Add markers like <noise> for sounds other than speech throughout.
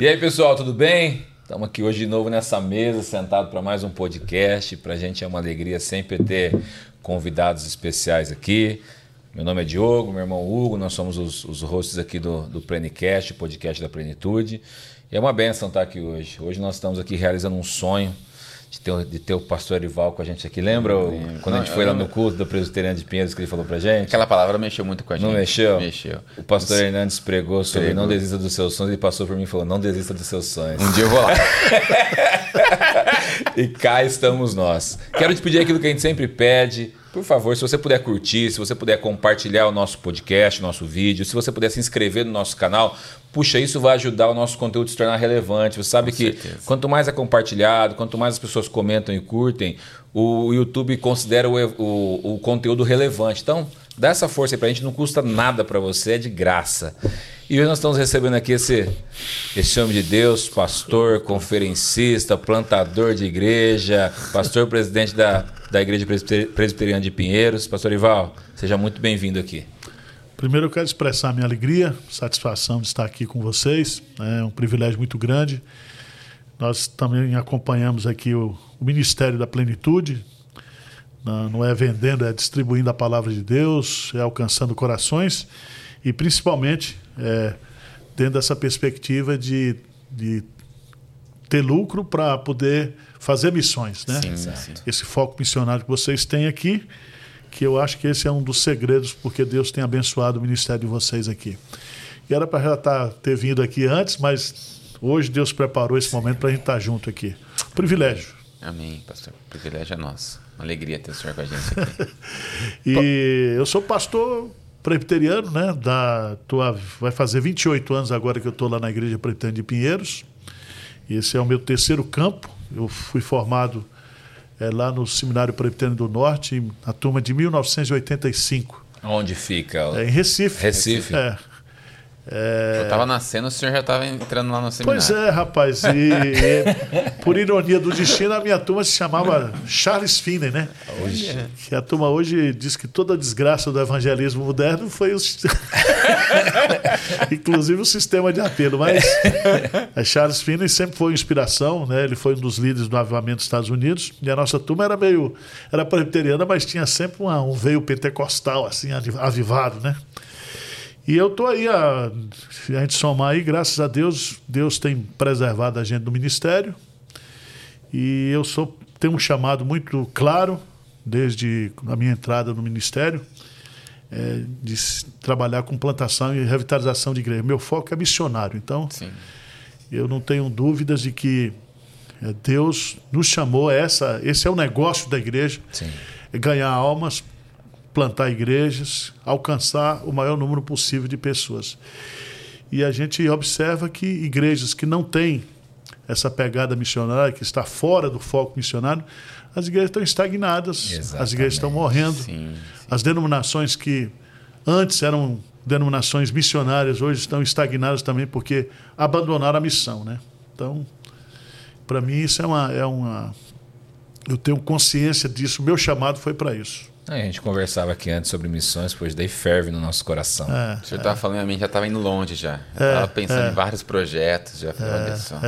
E aí, pessoal, tudo bem? Estamos aqui hoje de novo nessa mesa, sentado para mais um podcast. Para a gente é uma alegria sempre ter convidados especiais aqui. Meu nome é Diogo, meu irmão Hugo, nós somos os, os hosts aqui do, do Plenicast, podcast da Plenitude. E é uma benção estar aqui hoje. Hoje nós estamos aqui realizando um sonho de ter, de ter o pastor Erival com a gente aqui. Lembra o, quando a gente foi lá no culto do presbiteriano de Pinheiros que ele falou pra gente? Aquela palavra mexeu muito com a gente. Não mexeu? Mexeu. O pastor Hernandes pregou sobre pregou. não desista dos seus sonhos. Ele passou por mim e falou: não desista dos seus sonhos. Um dia eu vou lá. <laughs> e cá estamos nós. Quero te pedir aquilo que a gente sempre pede. Por favor, se você puder curtir, se você puder compartilhar o nosso podcast, o nosso vídeo, se você puder se inscrever no nosso canal, puxa, isso vai ajudar o nosso conteúdo a se tornar relevante. Você sabe Com que certeza. quanto mais é compartilhado, quanto mais as pessoas comentam e curtem, o YouTube considera o, o, o conteúdo relevante. Então, dá essa força aí pra gente, não custa nada para você, é de graça. E hoje nós estamos recebendo aqui esse, esse homem de Deus, pastor, conferencista, plantador de igreja, pastor presidente da, da Igreja Presbiteriana de Pinheiros. Pastor Ival, seja muito bem-vindo aqui. Primeiro eu quero expressar minha alegria, satisfação de estar aqui com vocês. É um privilégio muito grande. Nós também acompanhamos aqui o, o Ministério da Plenitude. Não é vendendo, é distribuindo a palavra de Deus, é alcançando corações e principalmente é, dentro dessa perspectiva de, de ter lucro para poder fazer missões, né? Sim, sim. Esse foco missionário que vocês têm aqui que eu acho que esse é um dos segredos porque Deus tem abençoado o ministério de vocês aqui. E era para já tá, ter vindo aqui antes, mas hoje Deus preparou esse momento para a gente estar tá junto aqui. Privilégio. Amém, pastor. Privilégio é nosso. Uma alegria ter o senhor com a gente <laughs> aqui. e eu sou pastor presbiteriano, né? Da, tô, vai fazer 28 anos agora que eu estou lá na Igreja Presbiteriana de Pinheiros. Esse é o meu terceiro campo. Eu fui formado é, lá no Seminário Presbiteriano do Norte, na turma de 1985. Onde fica? É, em Recife. Recife. É. É... Eu estava nascendo, o senhor já estava entrando lá no seminário. Pois é, rapaz. E, e, por ironia do destino, a minha turma se chamava Charles Finney, né? Hoje. Que a turma hoje diz que toda a desgraça do evangelismo moderno foi o... <laughs> inclusive o sistema de apelo. Mas Charles Finney sempre foi inspiração, né? Ele foi um dos líderes do avivamento dos Estados Unidos. E a nossa turma era meio... Era presbiteriana, mas tinha sempre uma, um veio pentecostal, assim, avivado, né? E eu estou aí, a, a gente somar aí, graças a Deus, Deus tem preservado a gente do ministério. E eu sou, tenho um chamado muito claro, desde a minha entrada no ministério, é, de trabalhar com plantação e revitalização de igreja. Meu foco é missionário, então Sim. eu não tenho dúvidas de que é, Deus nos chamou essa, esse é o negócio da igreja, Sim. é ganhar almas plantar igrejas, alcançar o maior número possível de pessoas. E a gente observa que igrejas que não têm essa pegada missionária, que está fora do foco missionário, as igrejas estão estagnadas, Exatamente. as igrejas estão morrendo. Sim, sim. As denominações que antes eram denominações missionárias, hoje estão estagnadas também porque abandonaram a missão. Né? Então, para mim, isso é uma, é uma. Eu tenho consciência disso, meu chamado foi para isso. A gente conversava aqui antes sobre missões, pois daí ferve no nosso coração. É, o senhor estava é. falando, a mente já estava indo longe já. Estava é, pensando em é. vários projetos, já falei, olha só.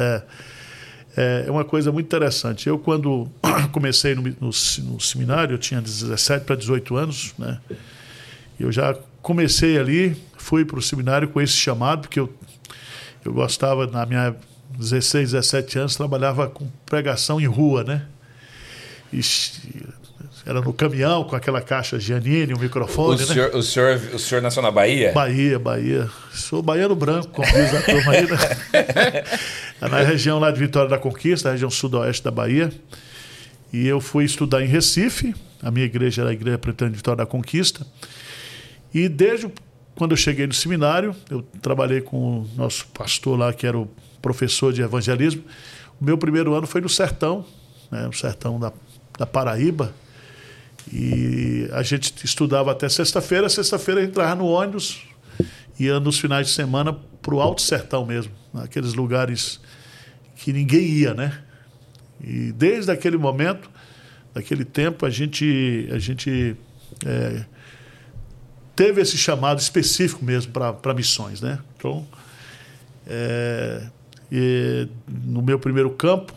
É, é uma coisa muito interessante. Eu, quando <clears throat> comecei no, no, no seminário, eu tinha 17 para 18 anos, né? Eu já comecei ali, fui para o seminário com esse chamado, porque eu, eu gostava, na minha 16, 17 anos, trabalhava com pregação em rua, né? E era no caminhão com aquela caixa Giannini, o um microfone. O, né? senhor, o, senhor, o senhor nasceu na Bahia? Bahia, Bahia. Sou baiano branco, como diz a turma aí, né? <laughs> É na região lá de Vitória da Conquista, região sudoeste da Bahia. E eu fui estudar em Recife. A minha igreja era a Igreja Pretana de Vitória da Conquista. E desde quando eu cheguei no seminário, eu trabalhei com o nosso pastor lá, que era o professor de evangelismo. O meu primeiro ano foi no sertão, né, no sertão da, da Paraíba, e a gente estudava até sexta-feira, sexta-feira entrava no ônibus, ia nos finais de semana para o Alto Sertão mesmo, naqueles lugares que ninguém ia, né? E desde aquele momento, daquele tempo, a gente, a gente é, teve esse chamado específico mesmo para missões, né? Então, é, no meu primeiro campo,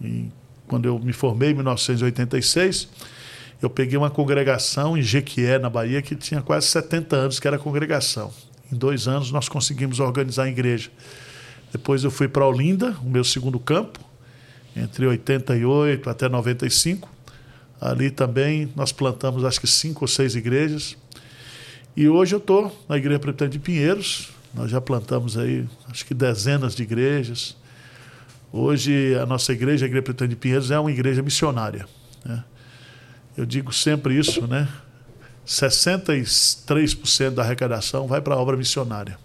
em, quando eu me formei em 1986, eu peguei uma congregação em Jequié, na Bahia, que tinha quase 70 anos, que era congregação. Em dois anos nós conseguimos organizar a igreja. Depois eu fui para Olinda, o meu segundo campo, entre 88 até 95. Ali também nós plantamos acho que cinco ou seis igrejas. E hoje eu estou na Igreja Presbiteriana de Pinheiros. Nós já plantamos aí acho que dezenas de igrejas. Hoje a nossa igreja, a Igreja Presbiteriana de Pinheiros, é uma igreja missionária. Né? Eu digo sempre isso, né? 63% da arrecadação vai para a obra missionária.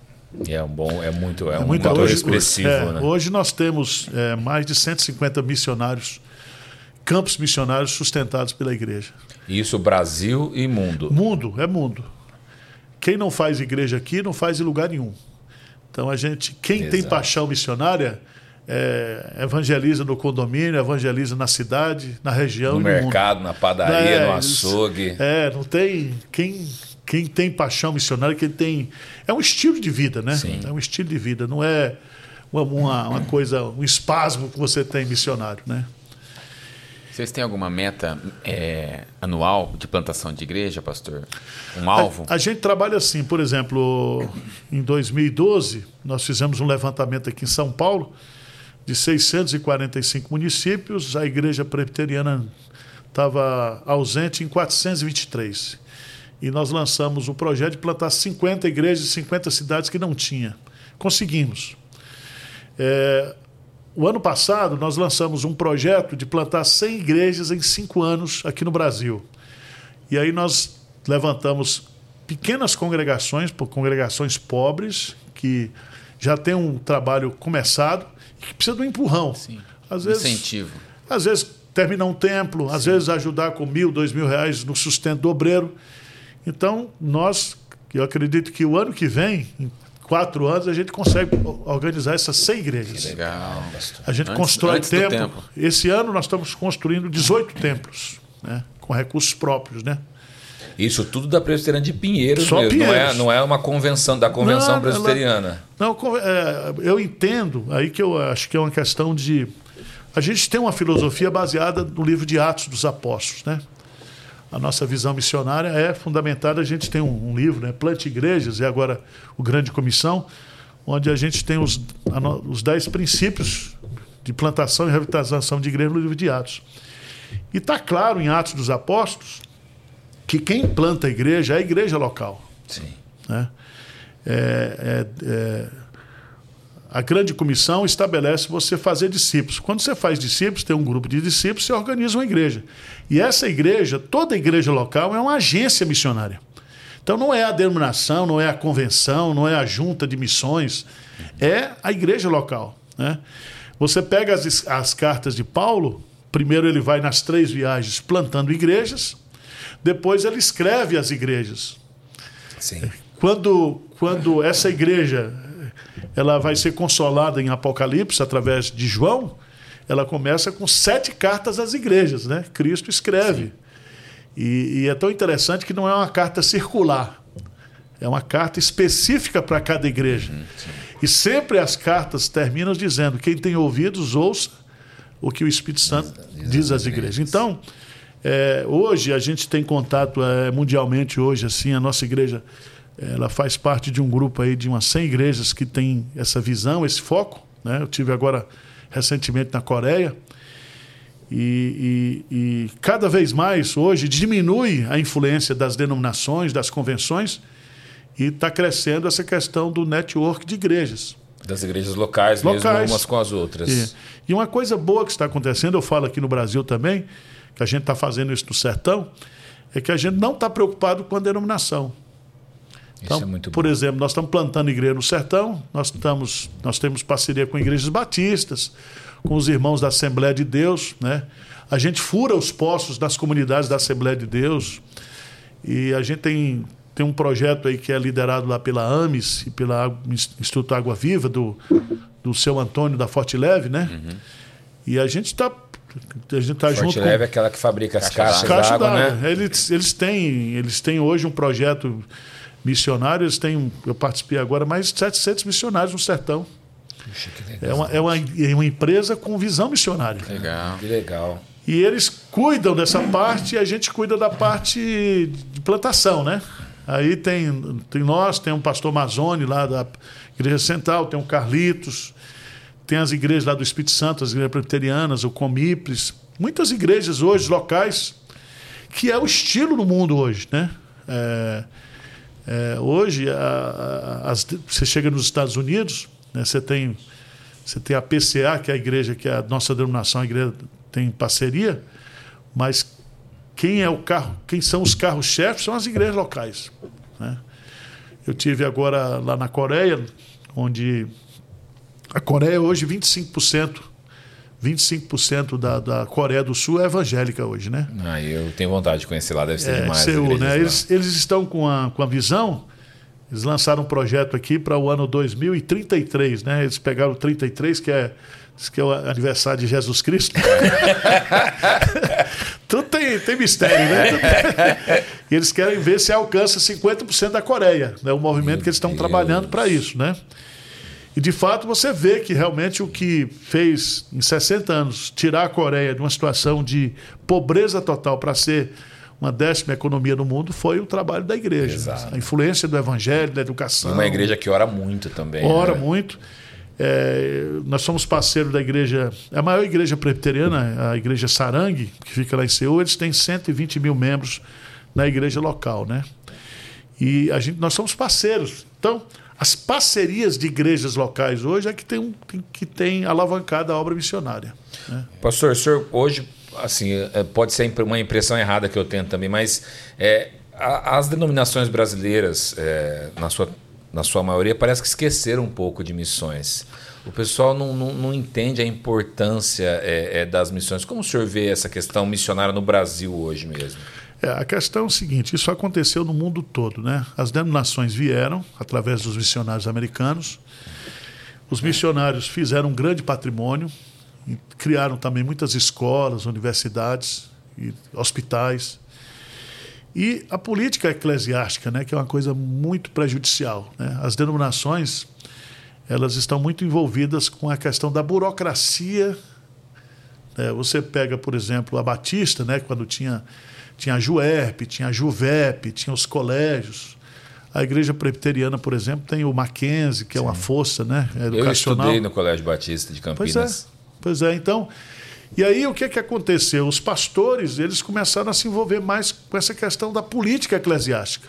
É um bom, é muito, é, é um muito, hoje, expressivo. É, né? Hoje nós temos é, mais de 150 missionários, campos missionários sustentados pela igreja. Isso Brasil e mundo. Mundo, é mundo. Quem não faz igreja aqui não faz em lugar nenhum. Então a gente, quem Exato. tem paixão missionária, é, evangeliza no condomínio, evangeliza na cidade, na região. No mercado, mundo. na padaria, é, no açougue. É, não tem. Quem, quem tem paixão missionária, quem tem. É um estilo de vida, né? Sim. É um estilo de vida, não é uma, uma, uma coisa, um espasmo que você tem missionário, né? Vocês têm alguma meta é, anual de plantação de igreja, pastor? Um alvo? A, a, gente trabalha assim, por exemplo, em 2012, nós fizemos um levantamento aqui em São Paulo de 645 municípios, a igreja presbiteriana estava ausente em 423. E nós lançamos o projeto de plantar 50 igrejas em 50 cidades que não tinha. Conseguimos. É, o ano passado, nós lançamos um projeto de plantar 100 igrejas em cinco anos aqui no Brasil. E aí nós levantamos pequenas congregações, congregações pobres, que já têm um trabalho começado que precisa de um empurrão. Sim. Às vezes, Incentivo. Às vezes terminar um templo, Sim. às vezes ajudar com mil, dois mil reais no sustento do obreiro. Então, nós, eu acredito que o ano que vem, em quatro anos, a gente consegue organizar essas 100 igrejas. Que legal. A gente antes, constrói antes templo. Tempo. Esse ano nós estamos construindo 18 templos, né, com recursos próprios, né? Isso tudo da presbiteriana de Pinheiros, Só mesmo. Pinheiros. Não, é, não é uma convenção da convenção não, presbiteriana. Ela, não, é, eu entendo aí que eu acho que é uma questão de. A gente tem uma filosofia baseada no livro de Atos dos Apóstolos, né? A nossa visão missionária é fundamentada. A gente tem um, um livro, né? Plante Igrejas, e agora o Grande Comissão, onde a gente tem os, os dez princípios de plantação e revitalização de igreja no livro de Atos. E está claro em Atos dos Apóstolos que quem planta a igreja é a igreja local. Sim. Né? É, é, é, a grande comissão estabelece você fazer discípulos. Quando você faz discípulos, tem um grupo de discípulos, você organiza uma igreja. E essa igreja, toda igreja local, é uma agência missionária. Então não é a denominação, não é a convenção, não é a junta de missões, é a igreja local. Né? Você pega as, as cartas de Paulo, primeiro ele vai nas três viagens plantando igrejas, depois ele escreve as igrejas. Sim. Quando, quando essa igreja ela vai ser consolada em Apocalipse através de João, ela começa com sete cartas às igrejas, né? Cristo escreve. E, e, é tão interessante que não é uma carta circular, é uma carta específica para cada igreja. Uhum, e sempre as cartas terminam dizendo: quem tem ouvidos, ouça o que o Espírito Santo diz às igrejas. Então, é, hoje a gente tem contato é, mundialmente hoje assim a nossa igreja ela faz parte de um grupo aí de umas 100 igrejas que tem essa visão, esse foco. Né? Eu tive agora recentemente na Coreia e, e, e cada vez mais hoje diminui a influência das denominações, das convenções e está crescendo essa questão do network de igrejas. Das igrejas locais, locais. mesmo umas com as outras. E, e uma coisa boa que está acontecendo, eu falo aqui no Brasil também, que a gente está fazendo isso no sertão, é que a gente não está preocupado com a denominação. Então, é por bom. exemplo, nós estamos plantando igreja no sertão, nós, estamos, nós temos parceria com igrejas batistas, com os irmãos da Assembleia de Deus, né? A gente fura os poços das comunidades da Assembleia de Deus e a gente tem, tem um projeto aí que é liderado lá pela AMES e pela Instituto Água Viva, do, do seu Antônio da Forte Leve, né? Uhum. E a gente está a gente tá Forte junto Leve com... é aquela que fabrica as caixas, caixas d'água, né? Eles, eles, têm, eles têm hoje um projeto missionário, eles têm, eu participei agora, mais de 700 missionários no sertão. Puxa, que legal. É uma, é, uma, é uma empresa com visão missionária. Legal. Que legal. E eles cuidam dessa parte e a gente cuida da parte de plantação, né? Aí tem, tem nós, tem um pastor Mazone lá da Igreja Central, tem o Carlitos, tem as igrejas lá do Espírito Santo, as igrejas presbiterianas, o Comiples, muitas igrejas hoje locais, que é o estilo no mundo hoje, né? É, é, hoje, a, a, as, você chega nos Estados Unidos, né, você, tem, você tem a PCA, que é a igreja, que é a nossa denominação, a igreja tem parceria, mas quem é o carro, quem são os carros-chefes são as igrejas locais. Né? Eu tive agora lá na Coreia, onde a Coreia hoje 25%, 25% da, da Coreia do Sul é evangélica hoje, né? Ah, eu tenho vontade de conhecer lá, deve ser É, demais. Seul, né? Eles, eles estão com a, com a visão, eles lançaram um projeto aqui para o ano 2033, né? Eles pegaram o 33, que é, que é o aniversário de Jesus Cristo. <laughs> Tudo tem, tem mistério, né? e eles querem ver se alcança 50% da Coreia, né? O movimento que eles estão Deus. trabalhando para isso, né? E de fato você vê que realmente o que fez em 60 anos tirar a Coreia de uma situação de pobreza total para ser uma décima economia no mundo foi o trabalho da igreja. Exato. A influência do evangelho, da educação. Uma igreja que ora muito também. Ora né? muito. É, nós somos parceiros da igreja, a maior igreja presbiteriana, a igreja Sarangue, que fica lá em Seul, eles têm 120 mil membros na igreja local, né? E a gente, nós somos parceiros. Então, as parcerias de igrejas locais hoje é que tem, um, tem- que tem alavancado a obra missionária. né? Pastor, o senhor hoje, assim, é, pode ser uma impressão errada que eu tenho também, mas é, as denominações brasileiras, é, na, sua, na sua maioria, parece que esqueceram um pouco de missões. O pessoal não, não, não entende a importância é, é, das missões. Como o senhor vê essa questão missionária no Brasil hoje mesmo? É, a questão é o seguinte: isso aconteceu no mundo todo, né? As denominações vieram através dos missionários americanos. Os missionários fizeram um grande patrimônio, criaram também muitas escolas, universidades e hospitais. E a política eclesiástica, né, que é uma coisa muito prejudicial. Né? As denominações elas estão muito envolvidas com a questão da burocracia é, você pega, por exemplo, a Batista, né, quando tinha, tinha a Juerp, tinha a Juvep, tinha os colégios. A igreja presbiteriana, por exemplo, tem o Mackenzie, que é uma força né, Eu educacional. estudei no Colégio Batista de Pois Campinas. é, pois é. Então, e aí o que, que aconteceu? Os pastores eles começaram a se envolver mais com essa questão da política eclesiástica,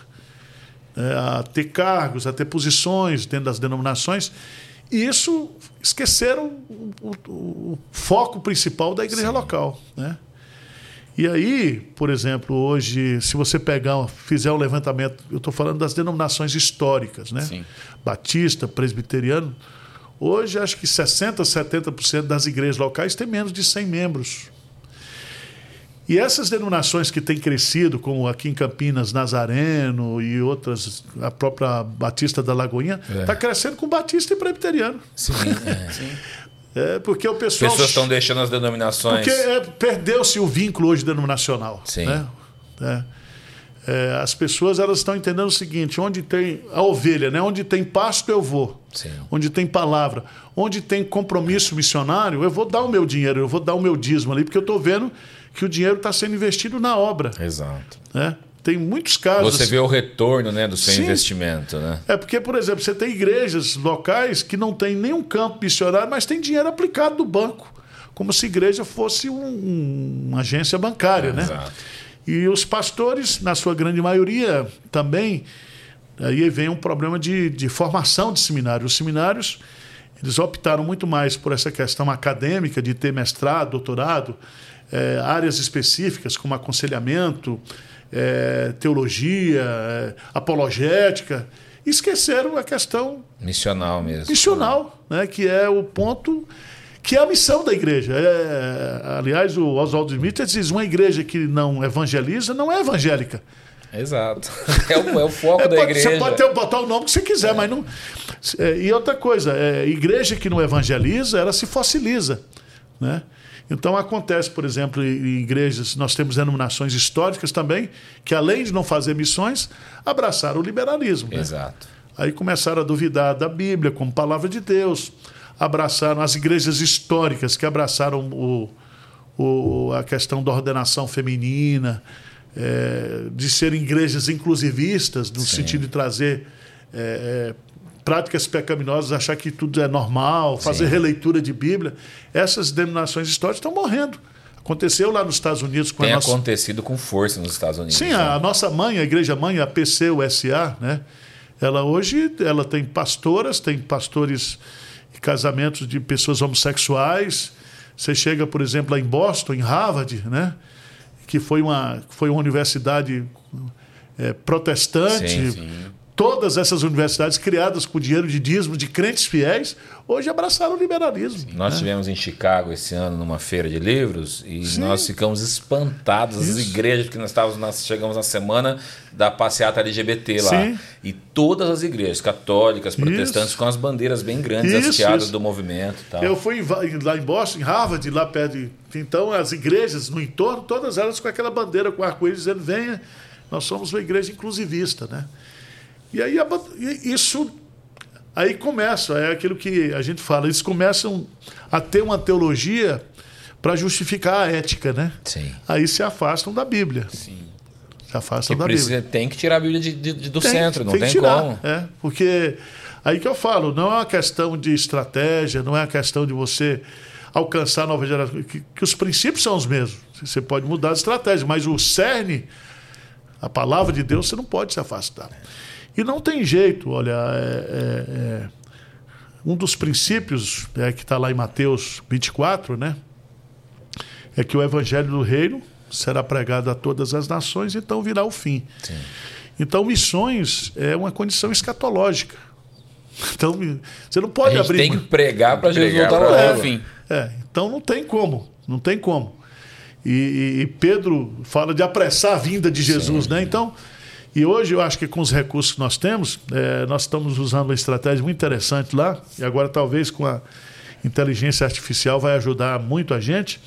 né, a ter cargos, a ter posições dentro das denominações. E isso esqueceram o, o- o foco principal da igreja local, né? E aí, por exemplo, hoje, se você pegar, fizer um levantamento, eu estou falando das denominações históricas, né? Sim. Batista, presbiteriano. Hoje, acho que 60%, 70% das igrejas locais têm menos de 100 membros. E essas denominações que têm crescido, como aqui em Campinas, Nazareno e outras, a própria Batista da Lagoinha, está crescendo com Batista e presbiteriano. Sim, é. <laughs> É, porque o As pessoal. pessoas estão deixando as denominações. Porque é, perdeu-se o vínculo hoje denominacional. Sim. Né? É. É, as pessoas elas estão entendendo o seguinte: onde tem a ovelha, né? onde tem pasto, eu vou. Sim. Onde tem palavra, onde tem compromisso missionário, eu vou dar o meu dinheiro, eu vou dar o meu dízimo ali, porque eu estou vendo que o dinheiro está sendo investido na obra. Exato. Né? Tem muitos casos. Você vê o retorno né, do seu Sim. investimento, né? É porque, por exemplo, você tem igrejas locais que não tem nenhum campo missionário, mas tem dinheiro aplicado do banco, como se igreja fosse um- um- uma agência bancária, né? Exato. E os pastores, na sua grande maioria, também, aí vem um problema de, de formação de seminários. Os seminários, eles optaram muito mais por essa questão acadêmica de ter mestrado, doutorado, eh, áreas específicas como aconselhamento, eh, teologia, eh, apologética, esqueceram a questão Missional mesmo. missional, né, que é o ponto que é a missão da igreja. É, aliás, o Oswaldo Smith diz: uma igreja que não evangeliza não é evangélica. Exato. <laughs> É o, é o foco É, da pode- igreja. Você pode ter, botar o nome que você quiser, mas não. é, e outra coisa, é, igreja que não evangeliza, ela se fossiliza. Né? Então acontece, por exemplo, em igrejas, nós temos denominações históricas também, que além de não fazer missões, abraçaram o liberalismo. né? Exato. Aí começaram a duvidar da Bíblia como palavra de Deus. abraçaram, as igrejas históricas que abraçaram o, o, a questão da ordenação feminina, é, de serem igrejas inclusivistas, no Sim. sentido de trazer é, é, práticas pecaminosas, achar que tudo é normal, fazer Sim. releitura de Bíblia. Essas denominações históricas estão morrendo. Aconteceu lá nos Estados Unidos com Tem a nossa. acontecido com força nos Estados Unidos. Sim, né? a nossa mãe, a igreja mãe, a PCUSA, né? Ela hoje ela tem pastoras, tem pastores e casamentos de pessoas homossexuais. Você chega, por exemplo, lá em Boston, em Harvard, né? Que foi uma, foi uma universidade é, protestante. Sim, sim. Todas essas universidades criadas com dinheiro de dízimo de crentes fiéis, hoje abraçaram o liberalismo. Nós né? tivemos em Chicago esse ano numa feira de livros e Sim. nós ficamos espantados, as Isso. igrejas, porque nós estávamos, nós chegamos na semana da passeata LGBT lá. Sim. E todas as igrejas, católicas, protestantes, Isso. com as bandeiras bem grandes, Isso, hasteadas do movimento tal. Eu fui lá em Boston, em Harvard, lá perto. de- Então, as igrejas no entorno, todas elas com aquela bandeira com arco-íris dizendo: venha, nós somos uma igreja inclusivista, né? E aí isso. Aí começa, é aquilo que a gente fala, eles começam a ter uma teologia para justificar a ética, né? Sim. Aí se afastam da Bíblia. Sim. Se afastam Que da precisa, Bíblia. tem que tirar a Bíblia de- de- do Tem, centro, não tem, que tirar, como. É, porque aí que eu falo, não é uma questão de estratégia, não é uma questão de você alcançar a nova geração, que, que os princípios são os mesmos. Você pode mudar a estratégia, mas o cerne, a palavra de Deus, você não pode se afastar. E não tem jeito, olha, é- é- é, um dos princípios é, que está lá em Mateus 24, né? É que o evangelho do reino será pregado a todas as nações, então virá o fim. Então, missões é uma condição escatológica. Então, você não A pode gente abrir. tem que pregar para Jesus voltar logo. ver o fim. É, então não tem como, não tem como. E, e- e Pedro fala de apressar a vinda de Jesus, né? Então, e hoje eu acho que com os recursos que nós temos, é, nós estamos usando uma estratégia muito interessante lá, e agora talvez com a inteligência artificial vai ajudar muito a gente.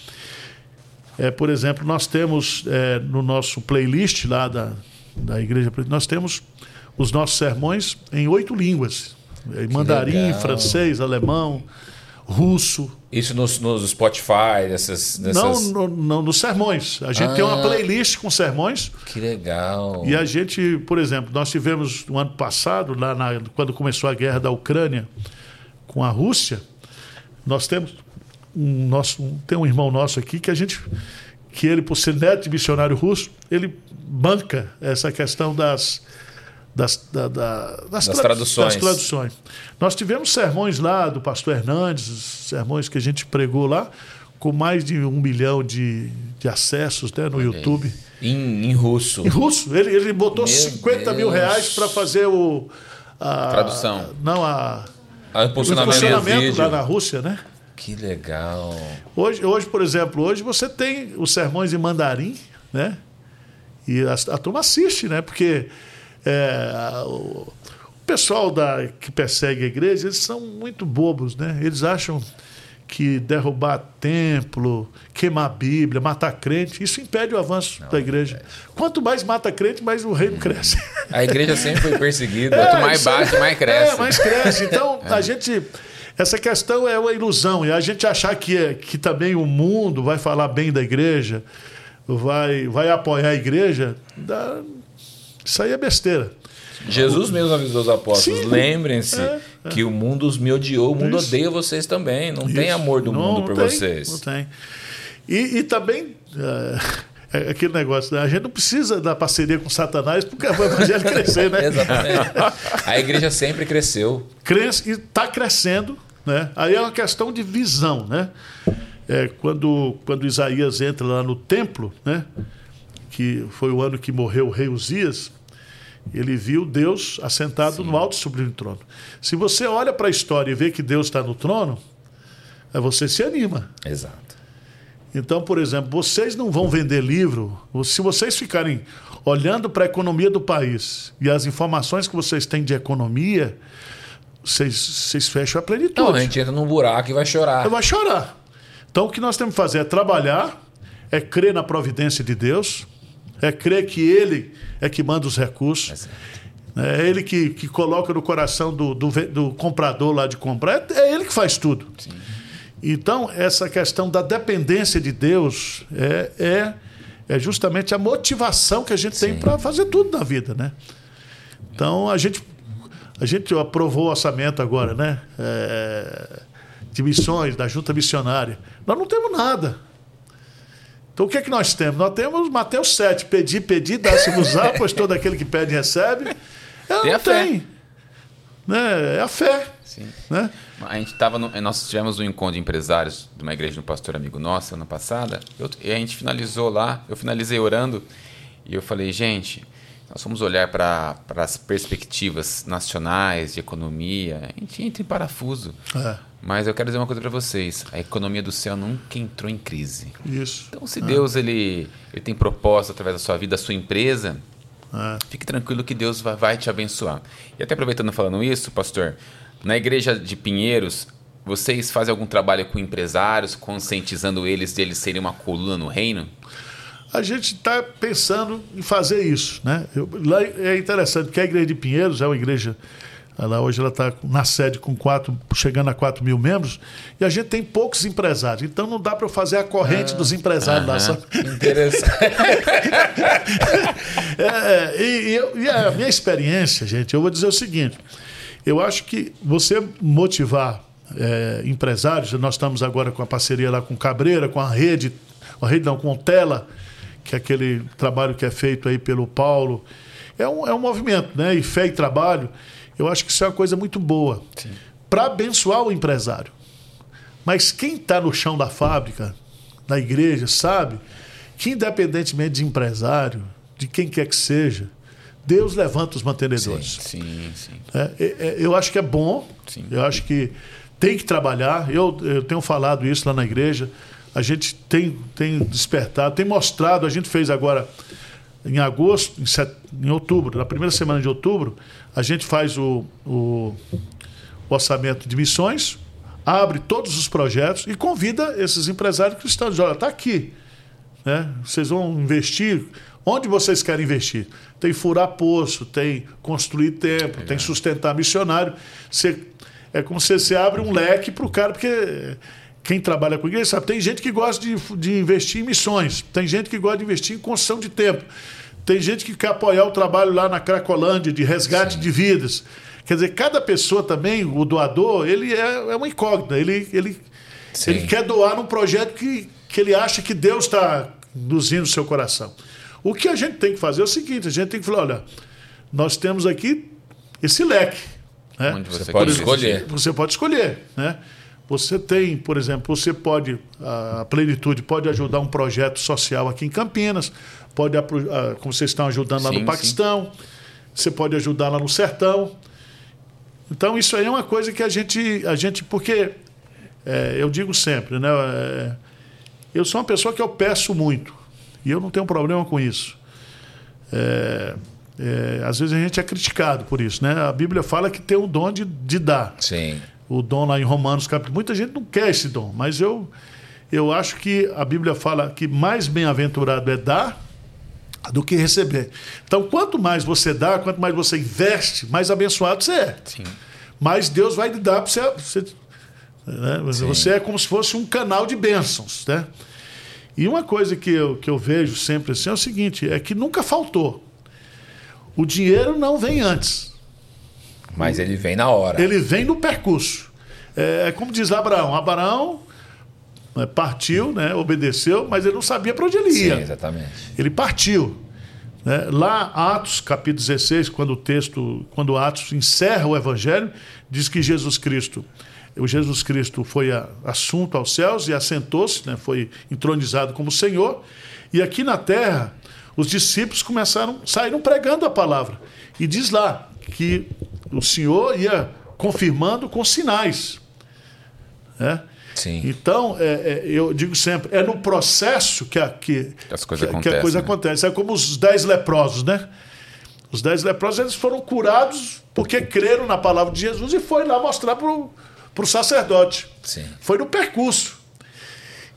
É, por exemplo, nós temos é, no nosso playlist lá da, da Igreja, nós temos os nossos sermões em oito línguas. Em mandarim, francês, alemão, russo, Isso nos, nos Spotify, nessas. nessas... não, no, no- nos sermões. A gente tem uma Ah. playlist com sermões. Que legal. E a gente, por exemplo, nós tivemos no ano passado, lá na- quando começou a guerra da Ucrânia com a Rússia, nós temos um nosso, um- tem um irmão nosso aqui que a gente, que ele, por ser neto de missionário russo, ele banca essa questão das das, da- da- das, Das tradu- traduções. das traduções. Nós tivemos sermões lá do pastor Hernandes, sermões que a gente pregou lá, com mais de um milhão de, de acessos né, no YouTube. Em, em russo. Em russo. Ele, ele botou Meu 50 mil Deus. reais para fazer o. A, Tradução. Não, a. Ah, O vídeo. lá na Rússia, né? Que legal. Hoje, hoje, por exemplo, hoje você tem os sermões em mandarim, né? E a, a turma assiste, né? Porque é, o, pessoal da, que persegue a igreja, eles são muito bobos, né? Eles acham que derrubar templo, queimar a Bíblia, matar crente, isso impede o avanço da igreja. Quanto mais mata crente, mais o reino cresce. <laughs> A igreja sempre foi perseguida. Quanto mais isso aí- bate, mais cresce. É, mais cresce. Então, <laughs> a gente. Essa questão é uma ilusão. E a gente achar que, é- que também o mundo vai falar bem da igreja, vai, vai apoiar a igreja, dá- isso aí é besteira. Jesus mesmo avisou os apóstolos: lembrem-se É, que o mundo os me odiou, o mundo Isso. odeia vocês também. Não tem Isso. amor do Não, mundo não por tem, vocês. Não tem. E, e também. é, é aquele negócio, né? a gente não precisa da parceria com Satanás porque o evangelho crescer, né? <laughs> Exatamente. A igreja sempre cresceu. cresce e está crescendo. Né? Aí é uma questão de visão. Né? É, quando, quando Isaías entra lá no templo, né? Que foi o ano que morreu o rei Uzias, ele viu Deus assentado no alto sublime trono. Se você olha para a história e vê que Deus está no trono, aí você se anima. Exato. Então, por exemplo, vocês não vão vender livro. Se vocês ficarem olhando para a economia do país e as informações que vocês têm de economia, vocês, vocês fecham a plenitude. Então, a gente entra num buraco e vai chorar. Vai chorar. Então, o que nós temos que fazer é trabalhar, é crer na providência de Deus, é crer que Ele é que manda os recursos. É ele que, que coloca no coração do, do, do comprador lá de comprar. É, é ele que faz tudo. Sim. Então, essa questão da dependência de Deus é, é, é justamente a motivação que a gente Sim. tem para fazer tudo na vida, né? Então, a gente, a gente aprovou o orçamento agora, né? É, de missões, da junta missionária. Nós não temos nada. Então, o que é que nós temos? Nós temos Mateus 7, pedir, pedir, dá-se-vos-á, <laughs> pois todo aquele que pede recebe. Eu tem não tem. Fé. Né? É a fé. Sim. Né? A gente tava no, nós tivemos um encontro de empresários de uma igreja de um pastor amigo nosso ano passado, eu, e a gente finalizou lá, eu finalizei orando, e eu falei, gente, nós vamos olhar para as perspectivas nacionais de economia, a gente entra em parafuso. É. Mas eu quero dizer uma coisa para vocês: a economia do céu nunca entrou em crise. Isso. Então, se é. Deus ele, ele tem propósito através da sua vida, da sua empresa, é. fique tranquilo que Deus vai, vai te abençoar. E até aproveitando falando isso, pastor, na igreja de Pinheiros, vocês fazem algum trabalho com empresários, conscientizando eles de eles serem uma coluna no reino? A gente está pensando em fazer isso. Né? Eu, lá é interessante, porque a igreja de Pinheiros é uma igreja. Ela, hoje ela está na sede com quatro, chegando a 4 mil membros, e a gente tem poucos empresários. Então não dá para eu fazer a corrente ah, dos empresários lá. Sabe? Interessante. <laughs> é, é e, e, a minha experiência, gente, eu vou dizer o seguinte: eu acho que você motivar é, empresários, nós estamos agora com a parceria lá com Cabreira, com a rede, a rede não, com o Tela, que é aquele trabalho que é feito aí pelo Paulo. É um, é um movimento, né? E fé e trabalho. Eu acho que isso é uma coisa muito boa para abençoar o empresário. Mas quem está no chão da fábrica, na igreja, sabe que, independentemente de empresário, de quem quer que seja, Deus levanta os mantenedores. Sim, sim. sim. É, é, é, eu acho que é bom, sim. eu acho que tem que trabalhar. Eu, eu tenho falado isso lá na igreja. A gente tem, tem despertado, tem mostrado. A gente fez agora em agosto, em, set, em outubro, na primeira semana de outubro, a gente faz o, o, o orçamento de missões, abre todos os projetos e convida esses empresários cristãos. Olha, está aqui. Né? Vocês vão investir Onde vocês querem investir? Tem furar poço, tem construir templo, tem sustentar missionário. Você, é como se você abre um leque para o cara, porque quem trabalha com igreja sabe, tem gente que gosta de, de investir em missões, tem gente que gosta de investir em construção de templo, tem gente que quer apoiar o trabalho lá na Cracolândia de resgate Sim. de vidas. Quer dizer, cada pessoa também, o doador, ele é, é uma incógnita. Ele, ele, ele quer doar num projeto que, que ele acha que Deus está induzindo o seu coração. O que a gente tem que fazer é o seguinte: a gente tem que falar, olha, nós temos aqui esse leque. Né? Onde você, você pode escolher. Você pode escolher. Né? Você tem, por exemplo, você pode, a plenitude pode ajudar um projeto social aqui em Campinas, pode, como vocês estão ajudando lá sim, no Paquistão, sim. você pode ajudar lá no Sertão. Então, isso aí é uma coisa que a gente. A gente porque é, eu digo sempre, né? É, eu sou uma pessoa que eu peço muito. E eu não tenho problema com isso. É, é, às vezes a gente é criticado por isso, né? A Bíblia fala que tem o dom de, de dar. Sim. O dom lá em Romanos, capítulo. Muita gente não quer esse dom, mas eu, eu acho que a Bíblia fala que mais bem-aventurado é dar do que receber. Então, quanto mais você dá, quanto mais você investe, mais abençoado você é. Sim. Mais Deus vai lhe dar para você. você, né? você é como se fosse um canal de bênçãos, né? E uma coisa que eu, que eu vejo sempre assim é o seguinte: é que nunca faltou. O dinheiro não vem antes. Mas ele vem na hora. Ele vem no percurso. É, é como diz Abraão: Abraão né, partiu, né, obedeceu, mas ele não sabia para onde ele ia. Sim, exatamente. Ele partiu. Né? Lá, Atos, capítulo 16, quando o texto, quando Atos encerra o evangelho, diz que Jesus Cristo o Jesus Cristo foi assunto aos céus e assentou-se, né, foi entronizado como Senhor. E aqui na terra, os discípulos começaram, saíram pregando a palavra. E diz lá que o Senhor ia confirmando com sinais. Né? Sim. Então, é, é, eu digo sempre, é no processo que a, que, As coisas que, que a coisa né? acontece. É como os dez leprosos, né? Os dez leprosos eles foram curados porque creram na palavra de Jesus e foi lá mostrar para o para o sacerdote. Sim. Foi no percurso.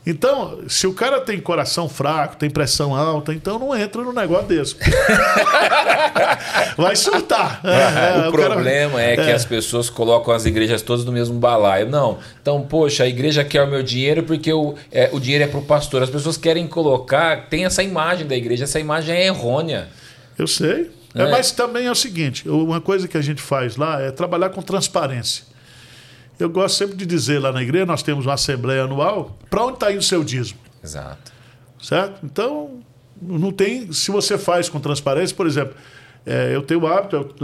Então, se o cara tem coração fraco, tem pressão alta, então não entra no negócio desse. <laughs> Vai surtar. <laughs> É, o, o, problema cara... é que é. as pessoas colocam as igrejas todas no mesmo balaio. Não. Então, poxa, a igreja quer o meu dinheiro porque o, é, o dinheiro é para o pastor. As pessoas querem colocar, tem essa imagem da igreja, essa imagem é errônea. Eu sei. É. é. mas também é o seguinte: uma coisa que a gente faz lá é trabalhar com transparência. Eu gosto sempre de dizer lá na igreja, nós temos uma assembleia anual, para onde está indo o seu dízimo? Exato. Certo? Então, não tem. Se você faz com transparência, por exemplo, é, eu tenho o hábito, eu,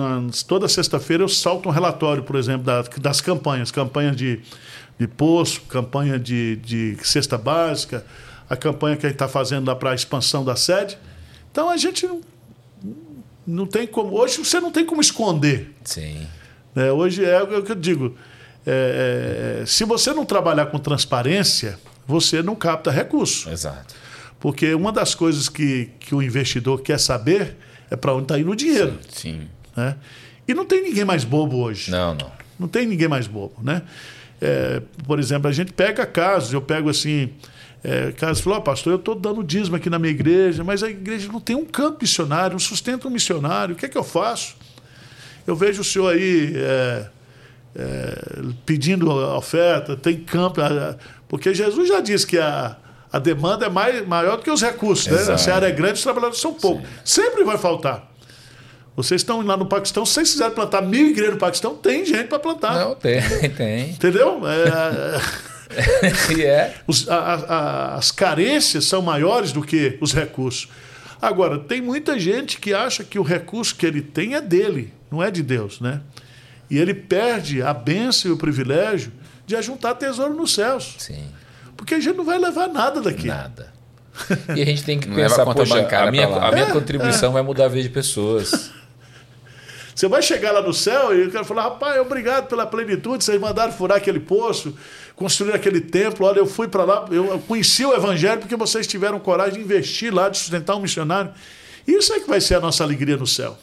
toda sexta-feira eu salto um relatório, por exemplo, da, das campanhas, campanha de, de poço, campanha de, de cesta básica, a campanha que a gente está fazendo lá para a expansão da sede. Então a gente não, não tem como. Hoje você não tem como esconder. Sim. É, hoje é o que eu digo. É, é, se você não trabalhar com transparência, você não capta recurso. Exato. Porque uma das coisas que, que o investidor quer saber é para onde está indo o dinheiro. Sim. sim. Né? E não tem ninguém mais bobo hoje. Não, não. Não tem ninguém mais bobo. Né? É, por exemplo, a gente pega casos, eu pego assim. É, casos, falou, oh, pastor, eu estou dando dízimo aqui na minha igreja, mas a igreja não tem um campo missionário, não sustenta um missionário, o que é que eu faço? Eu vejo o senhor aí. É, é, pedindo oferta, tem campo. Porque Jesus já disse que a, a demanda é mais, maior do que os recursos. Né? A seara é grande, os trabalhadores são poucos. Sempre vai faltar. Vocês estão lá no Paquistão, se vocês quiserem plantar mil igrejas no Paquistão, tem gente para plantar. Não, tem, <laughs> tem. Entendeu? É, <laughs> é. Os, a, a, as carências são maiores do que os recursos. Agora, tem muita gente que acha que o recurso que ele tem é dele, não é de Deus, né? E ele perde a bênção e o privilégio de ajuntar tesouro nos céus. Sim. Porque a gente não vai levar nada daqui. Nada. E a gente tem que <laughs> não pensar, poxa, a minha, a minha é, contribuição é. vai mudar a vida de pessoas. <laughs> Você vai chegar lá no céu e o cara falar, rapaz, obrigado pela plenitude, vocês mandaram furar aquele poço, construir aquele templo, olha, eu fui para lá, eu conheci o evangelho porque vocês tiveram coragem de investir lá, de sustentar um missionário. Isso é que vai ser a nossa alegria no céu.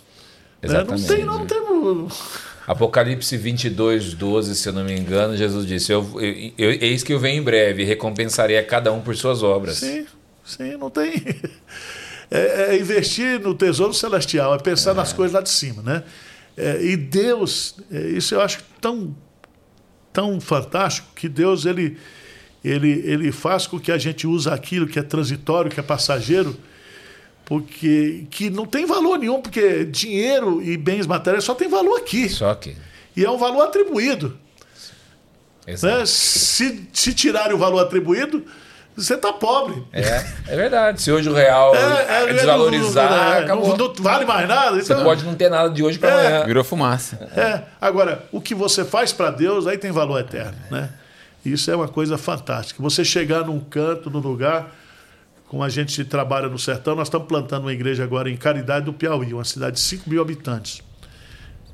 Exatamente. Né? Não tem, não, não temos... Apocalipse 22, 12, se eu não me engano, Jesus disse: eu, eu, eu, Eis que eu venho em breve, recompensarei a cada um por suas obras. Sim, sim, não tem. É, é investir no tesouro celestial, é pensar é. nas coisas lá de cima, né? É, e Deus, é, isso eu acho tão, tão fantástico que Deus ele, ele, ele faz com que a gente use aquilo que é transitório, que é passageiro, porque que não tem valor nenhum, porque dinheiro e bens materiais só tem valor aqui. Só aqui. E é um valor atribuído. Exato. Né? Se, se tirarem o valor atribuído, você está pobre. É, é verdade. Se hoje o real é, é, desvalorizar, não, é, acabou. Não, não, vale mais nada. Então, você pode não ter nada de hoje para é. amanhã. Virou fumaça. É. Agora, o que você faz para Deus, aí tem valor eterno. Né? Isso é uma coisa fantástica. Você chegar num canto, num lugar como a gente trabalha no sertão, nós estamos plantando uma igreja agora em Caridade do Piauí, uma cidade de 5 mil habitantes.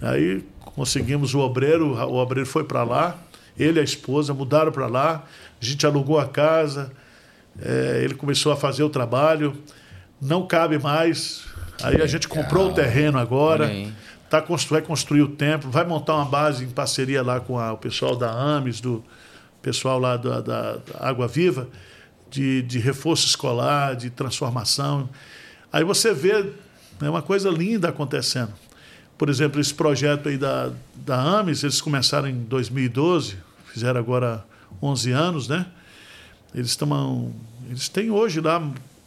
Aí conseguimos o obreiro, o obreiro foi para lá, ele e a esposa mudaram para lá, a gente alugou a casa, é, ele começou a fazer o trabalho, não cabe mais. Aí a gente comprou o terreno agora, tá, vai construir o templo, vai montar uma base em parceria lá com a, o pessoal da AMES, do pessoal lá da, da, da Água Viva de, de reforço escolar, de transformação. Aí você vê né, uma coisa linda acontecendo. Por exemplo, esse projeto aí da, da AMES, eles começaram em 2012, fizeram agora 11 anos, né? Eles, estão, eles têm hoje lá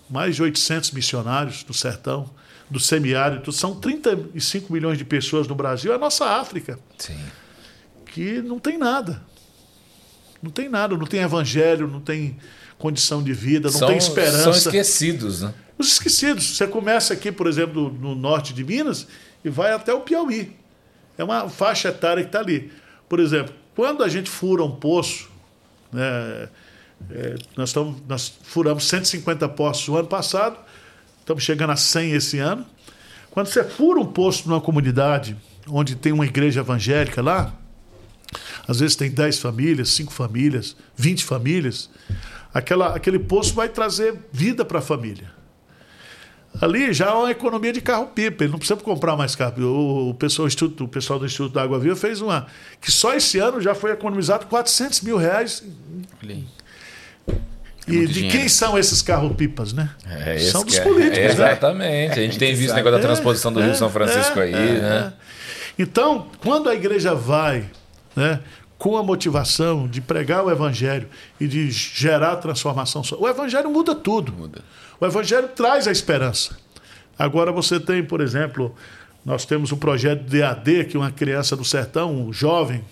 mais de 800 missionários no sertão, do semiárido. São 35 milhões de pessoas no Brasil, é a nossa África. Sim. Que não tem nada. Não tem nada, não tem evangelho, não tem condição de vida, não são, tem esperança. São esquecidos, né? Os esquecidos. Você começa aqui, por exemplo, no norte de Minas e vai até o Piauí. É uma faixa etária que está ali. Por exemplo, quando a gente fura um poço, né, é, nós, estamos, nós furamos 150 poços no ano passado, estamos chegando a 100 esse ano. Quando você fura um poço numa comunidade onde tem uma igreja evangélica lá, às vezes tem 10 famílias, 5 famílias, 20 famílias aquela, aquele poço vai trazer vida para a família. Ali já é uma economia de carro-pipa, ele não precisa comprar mais carro. O, o, pessoal, o, o pessoal do Instituto da Água Viva fez uma. que só esse ano já foi economizado 400 mil reais. E muito de dinheiro. quem são esses carro-pipas, né? É São dos é- políticos, né? Exatamente. A gente tem visto o negócio da transposição do Rio São Francisco é, aí, é, né? é. Então, quando a igreja vai né, com a motivação de pregar o evangelho e de gerar transformação, o evangelho muda tudo. Muda. O evangelho traz a esperança. Agora você tem, por exemplo, nós temos um projeto de AD, que uma criança do sertão, um jovem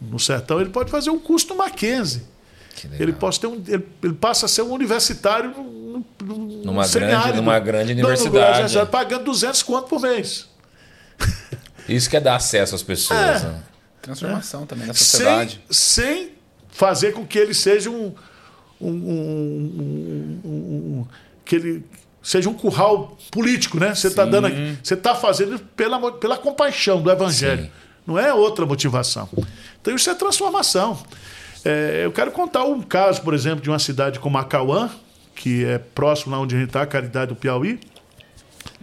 no sertão, ele pode fazer um curso no Mackenzie. Ele, pode ter um, ele, ele passa a ser um universitário no, no, Numa grande- numa grande universidade. pagando 200 conto por mês. Isso que é dar acesso às pessoas. É. né? Transformação também na sem, sociedade. sem fazer com que ele seja um, um- um- um- que ele seja um curral político, né? Você está dando, aqui- você está fazendo pela pela compaixão do evangelho, Sim. não é outra motivação. Então isso é transformação. É, eu quero contar um caso, por exemplo, de uma cidade como Acauã, que é próximo lá onde a gente está, a Caridade do Piauí.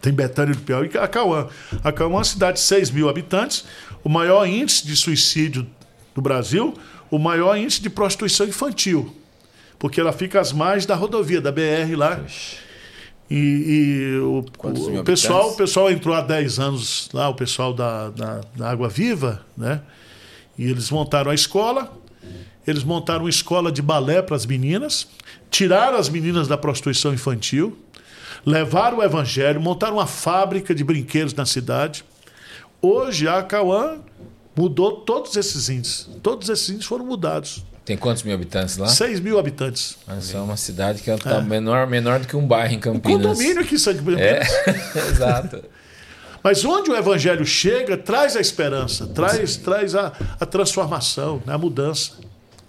Tem Betânia do Piauí, é Acauã. Acauã é uma cidade de 6 mil habitantes, o maior índice de suicídio do Brasil, o maior índice de prostituição infantil, porque ela fica às margens da rodovia, da BR lá. E, e o, o pessoal, o pessoal entrou há 10 anos lá, o pessoal da, da, da Água Viva, né? E eles montaram a escola, eles montaram uma escola de balé para as meninas, tiraram as meninas da prostituição infantil, levaram o evangelho, montaram uma fábrica de brinquedos na cidade. Hoje a Cauã mudou todos esses índices. Todos esses índices foram mudados. Tem quantos mil habitantes lá? 6 mil habitantes. Essa é uma cidade que tá menor, menor do que um bairro em Campinas. condomínio aqui em São É, <laughs> exato. Mas onde o evangelho chega, traz a esperança, traz, traz a, a transformação, né, a mudança.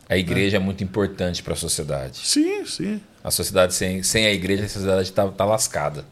A igreja é muito importante para a sociedade. Sim, sim. A sociedade sem, sem a igreja, a sociedade está tá lascada.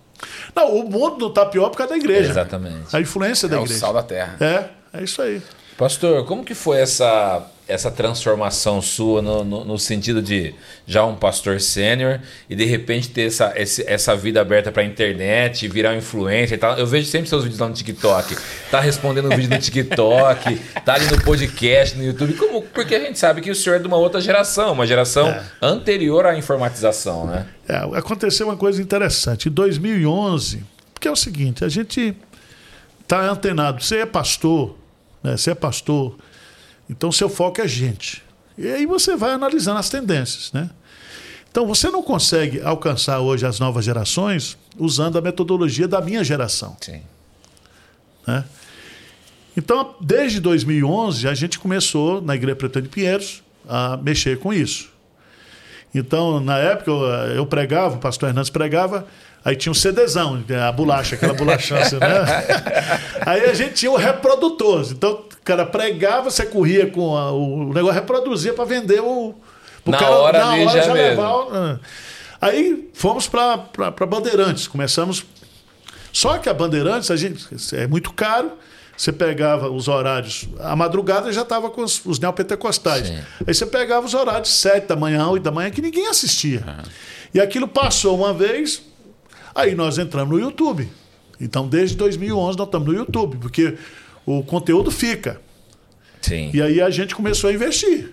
Não, o mundo está pior por causa da igreja. Exatamente. A influência É da o igreja. sal da terra. É, é isso aí. Pastor, como que foi essa, essa transformação sua no, no, no sentido de já um pastor sênior e de repente ter essa, esse- essa vida aberta para a internet, virar um influencer e tal? Eu vejo sempre seus vídeos lá no TikTok. Tá respondendo um vídeo no TikTok, <laughs> tá ali no podcast, no YouTube. Como, porque a gente sabe que o senhor é de uma outra geração, uma geração É. anterior à informatização, né? É, aconteceu uma coisa interessante. Em 2011, porque é o seguinte, a gente está antenado. Você é pastor, né? Você é pastor, então seu foco é gente. E aí você vai analisando as tendências, né? Então você não consegue alcançar hoje as novas gerações usando a metodologia da minha geração. Sim. né? Então, desde 2011, a gente começou na Igreja Preta de Pinheiros a mexer com isso. Então, na época, eu, pregava, o pastor Hernandes pregava, aí tinha um CDzão, a bolacha, aquela bolachança, né? <laughs> Aí a gente tinha o reprodutor. Então, o cara pregava, você corria com a- o negócio, reproduzia para vender o. Na hora ali já mesmo. levar o- ah. Aí fomos para Bandeirantes, começamos só que a Bandeirantes, a gente, é muito caro. Você pegava os horários. A madrugada já estava com os, os neopentecostais. Sim. Aí você pegava os horários sete da manhã, oito da manhã, que ninguém assistia. E aquilo passou uma vez, aí nós entramos no YouTube. Então, desde 2011, nós estamos no YouTube, porque o conteúdo fica. Sim. E aí a gente começou a investir.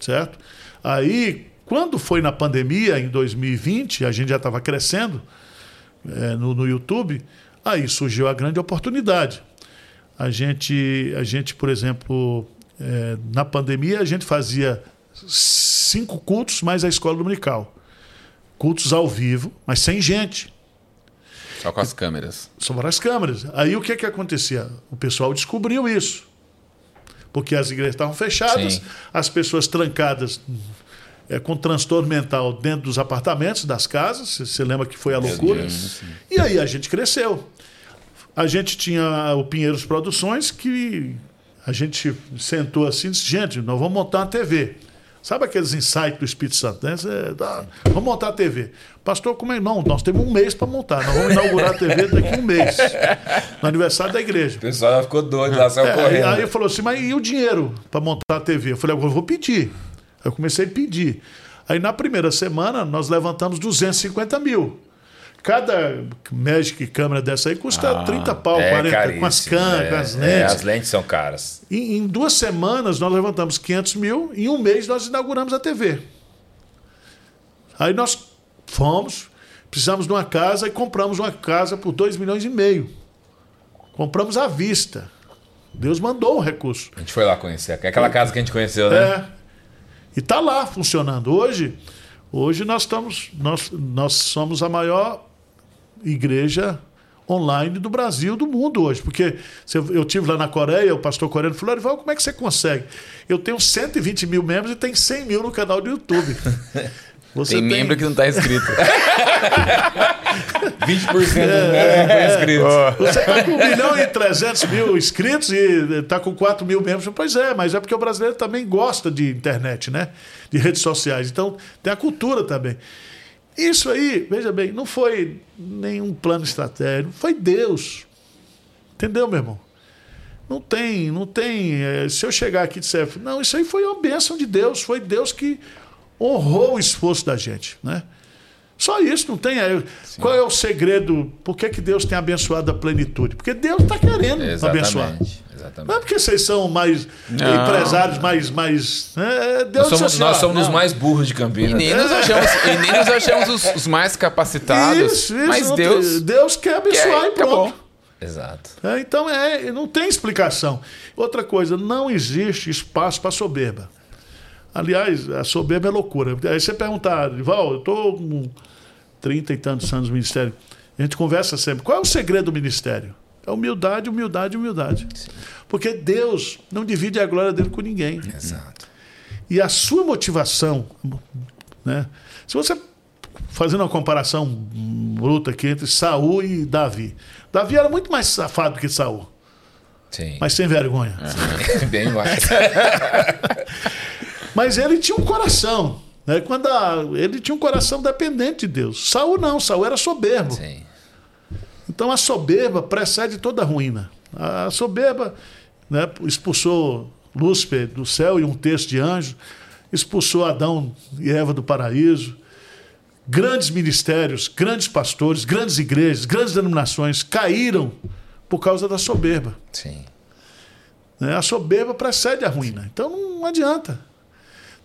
Certo? Aí, quando foi na pandemia, em 2020, a gente já estava crescendo eh, no, no YouTube, aí surgiu a grande oportunidade. A gente, a gente por exemplo, eh, na pandemia, a gente fazia cinco cultos mais a escola dominical. Cultos ao vivo, mas sem gente. Só com as câmeras. São várias câmeras. Aí o que, que acontecia? O pessoal descobriu isso. Porque as igrejas estavam fechadas, Sim. as pessoas trancadas é, com transtorno mental dentro dos apartamentos, das casas. Você- Você lembra que foi a loucura? Deus. E aí a gente cresceu. A gente tinha o Pinheiros Produções, que a gente sentou assim e disse: gente, nós vamos montar uma TV. Sabe aqueles insights do Espírito Santo? Né? Cê, ah, vamos montar a TV. Pastor, como é? Não, nós temos um mês para montar. Nós vamos inaugurar a TV daqui a um mês, no aniversário da igreja. O pessoal já ficou doido lá, saiu É, aí, correndo. aí ele falou assim, mas e o dinheiro para montar a TV? Eu falei, eu vou pedir. Eu comecei a pedir. Aí na primeira semana nós levantamos 250 mil. Cada Magic câmera dessa aí custa 30 pau, 40, com as câmeras, é, com as é, lentes. as lentes são caras. Em, em duas semanas nós levantamos 500 mil, em um mês nós inauguramos a TV. Aí nós fomos, precisamos de uma casa e compramos uma casa por 2 milhões e meio. Compramos à vista. Deus mandou o recurso. A gente foi lá conhecer. Aquela casa que a gente conheceu, né? É. E está lá funcionando. Hoje, hoje nós estamos, nós, nós somos a maior igreja online do Brasil, do mundo hoje. Porque eu, tive lá na Coreia, o pastor coreano falou: Arival, como é que você consegue? Eu tenho 120 mil membros e tem 100 mil no canal do YouTube. <laughs> Você tem, tem membro que não está inscrito. 20% dos membros não estão inscritos. Você está com 1 milhão e 300 mil inscritos e está com 4 mil membros. Pois é, mas é porque o brasileiro também gosta de internet, né? De redes sociais. Então, tem a cultura também. Isso aí, veja bem, não foi nenhum plano estratégico, foi Deus. Entendeu, meu irmão? Não tem, não tem. É, se eu chegar aqui e disser, não, isso aí foi uma bênção de Deus, foi Deus que honrou o esforço da gente, né? Só isso, não tem. É, qual é o segredo? Por que, que Deus tem abençoado a plenitude? Porque Deus está querendo Exatamente. abençoar. Exatamente. Não é porque vocês são mais não. empresários, mais. mais é, Deus nós somos, nós somos os mais burros de Campinas. E nem nos achamos, e nem nos achamos os, os mais capacitados. Isso, isso, mas Deus, tem, Deus quer abençoar quer, e pronto. Acabou. Exato. É, então é, não tem explicação. Outra coisa, não existe espaço para soberba. Aliás, a soberba é loucura. Aí você perguntar, Val, eu estou com 30 e tantos anos no ministério. A gente conversa sempre. Qual é o segredo do ministério? É humildade, humildade, humildade. Sim. Porque Deus não divide a glória dele com ninguém. Exato. E a sua motivação, né? Se você fazendo uma comparação bruta aqui entre Saul e Davi. Davi era muito mais safado que Saul. Sim. Mas sem vergonha. Uhum. <laughs> Bem mais. <laughs> mas ele tinha um coração. Né? Quando a, ele tinha um coração dependente de Deus. Saul não, Saul era soberbo. Sim. Então a soberba precede toda a ruína. A soberba né, expulsou Lúcifer do céu e um terço de anjos, expulsou Adão e Eva do paraíso. Grandes ministérios, grandes pastores, grandes igrejas, grandes denominações caíram por causa da soberba. Sim. Né, a soberba precede a ruína. Então não adianta.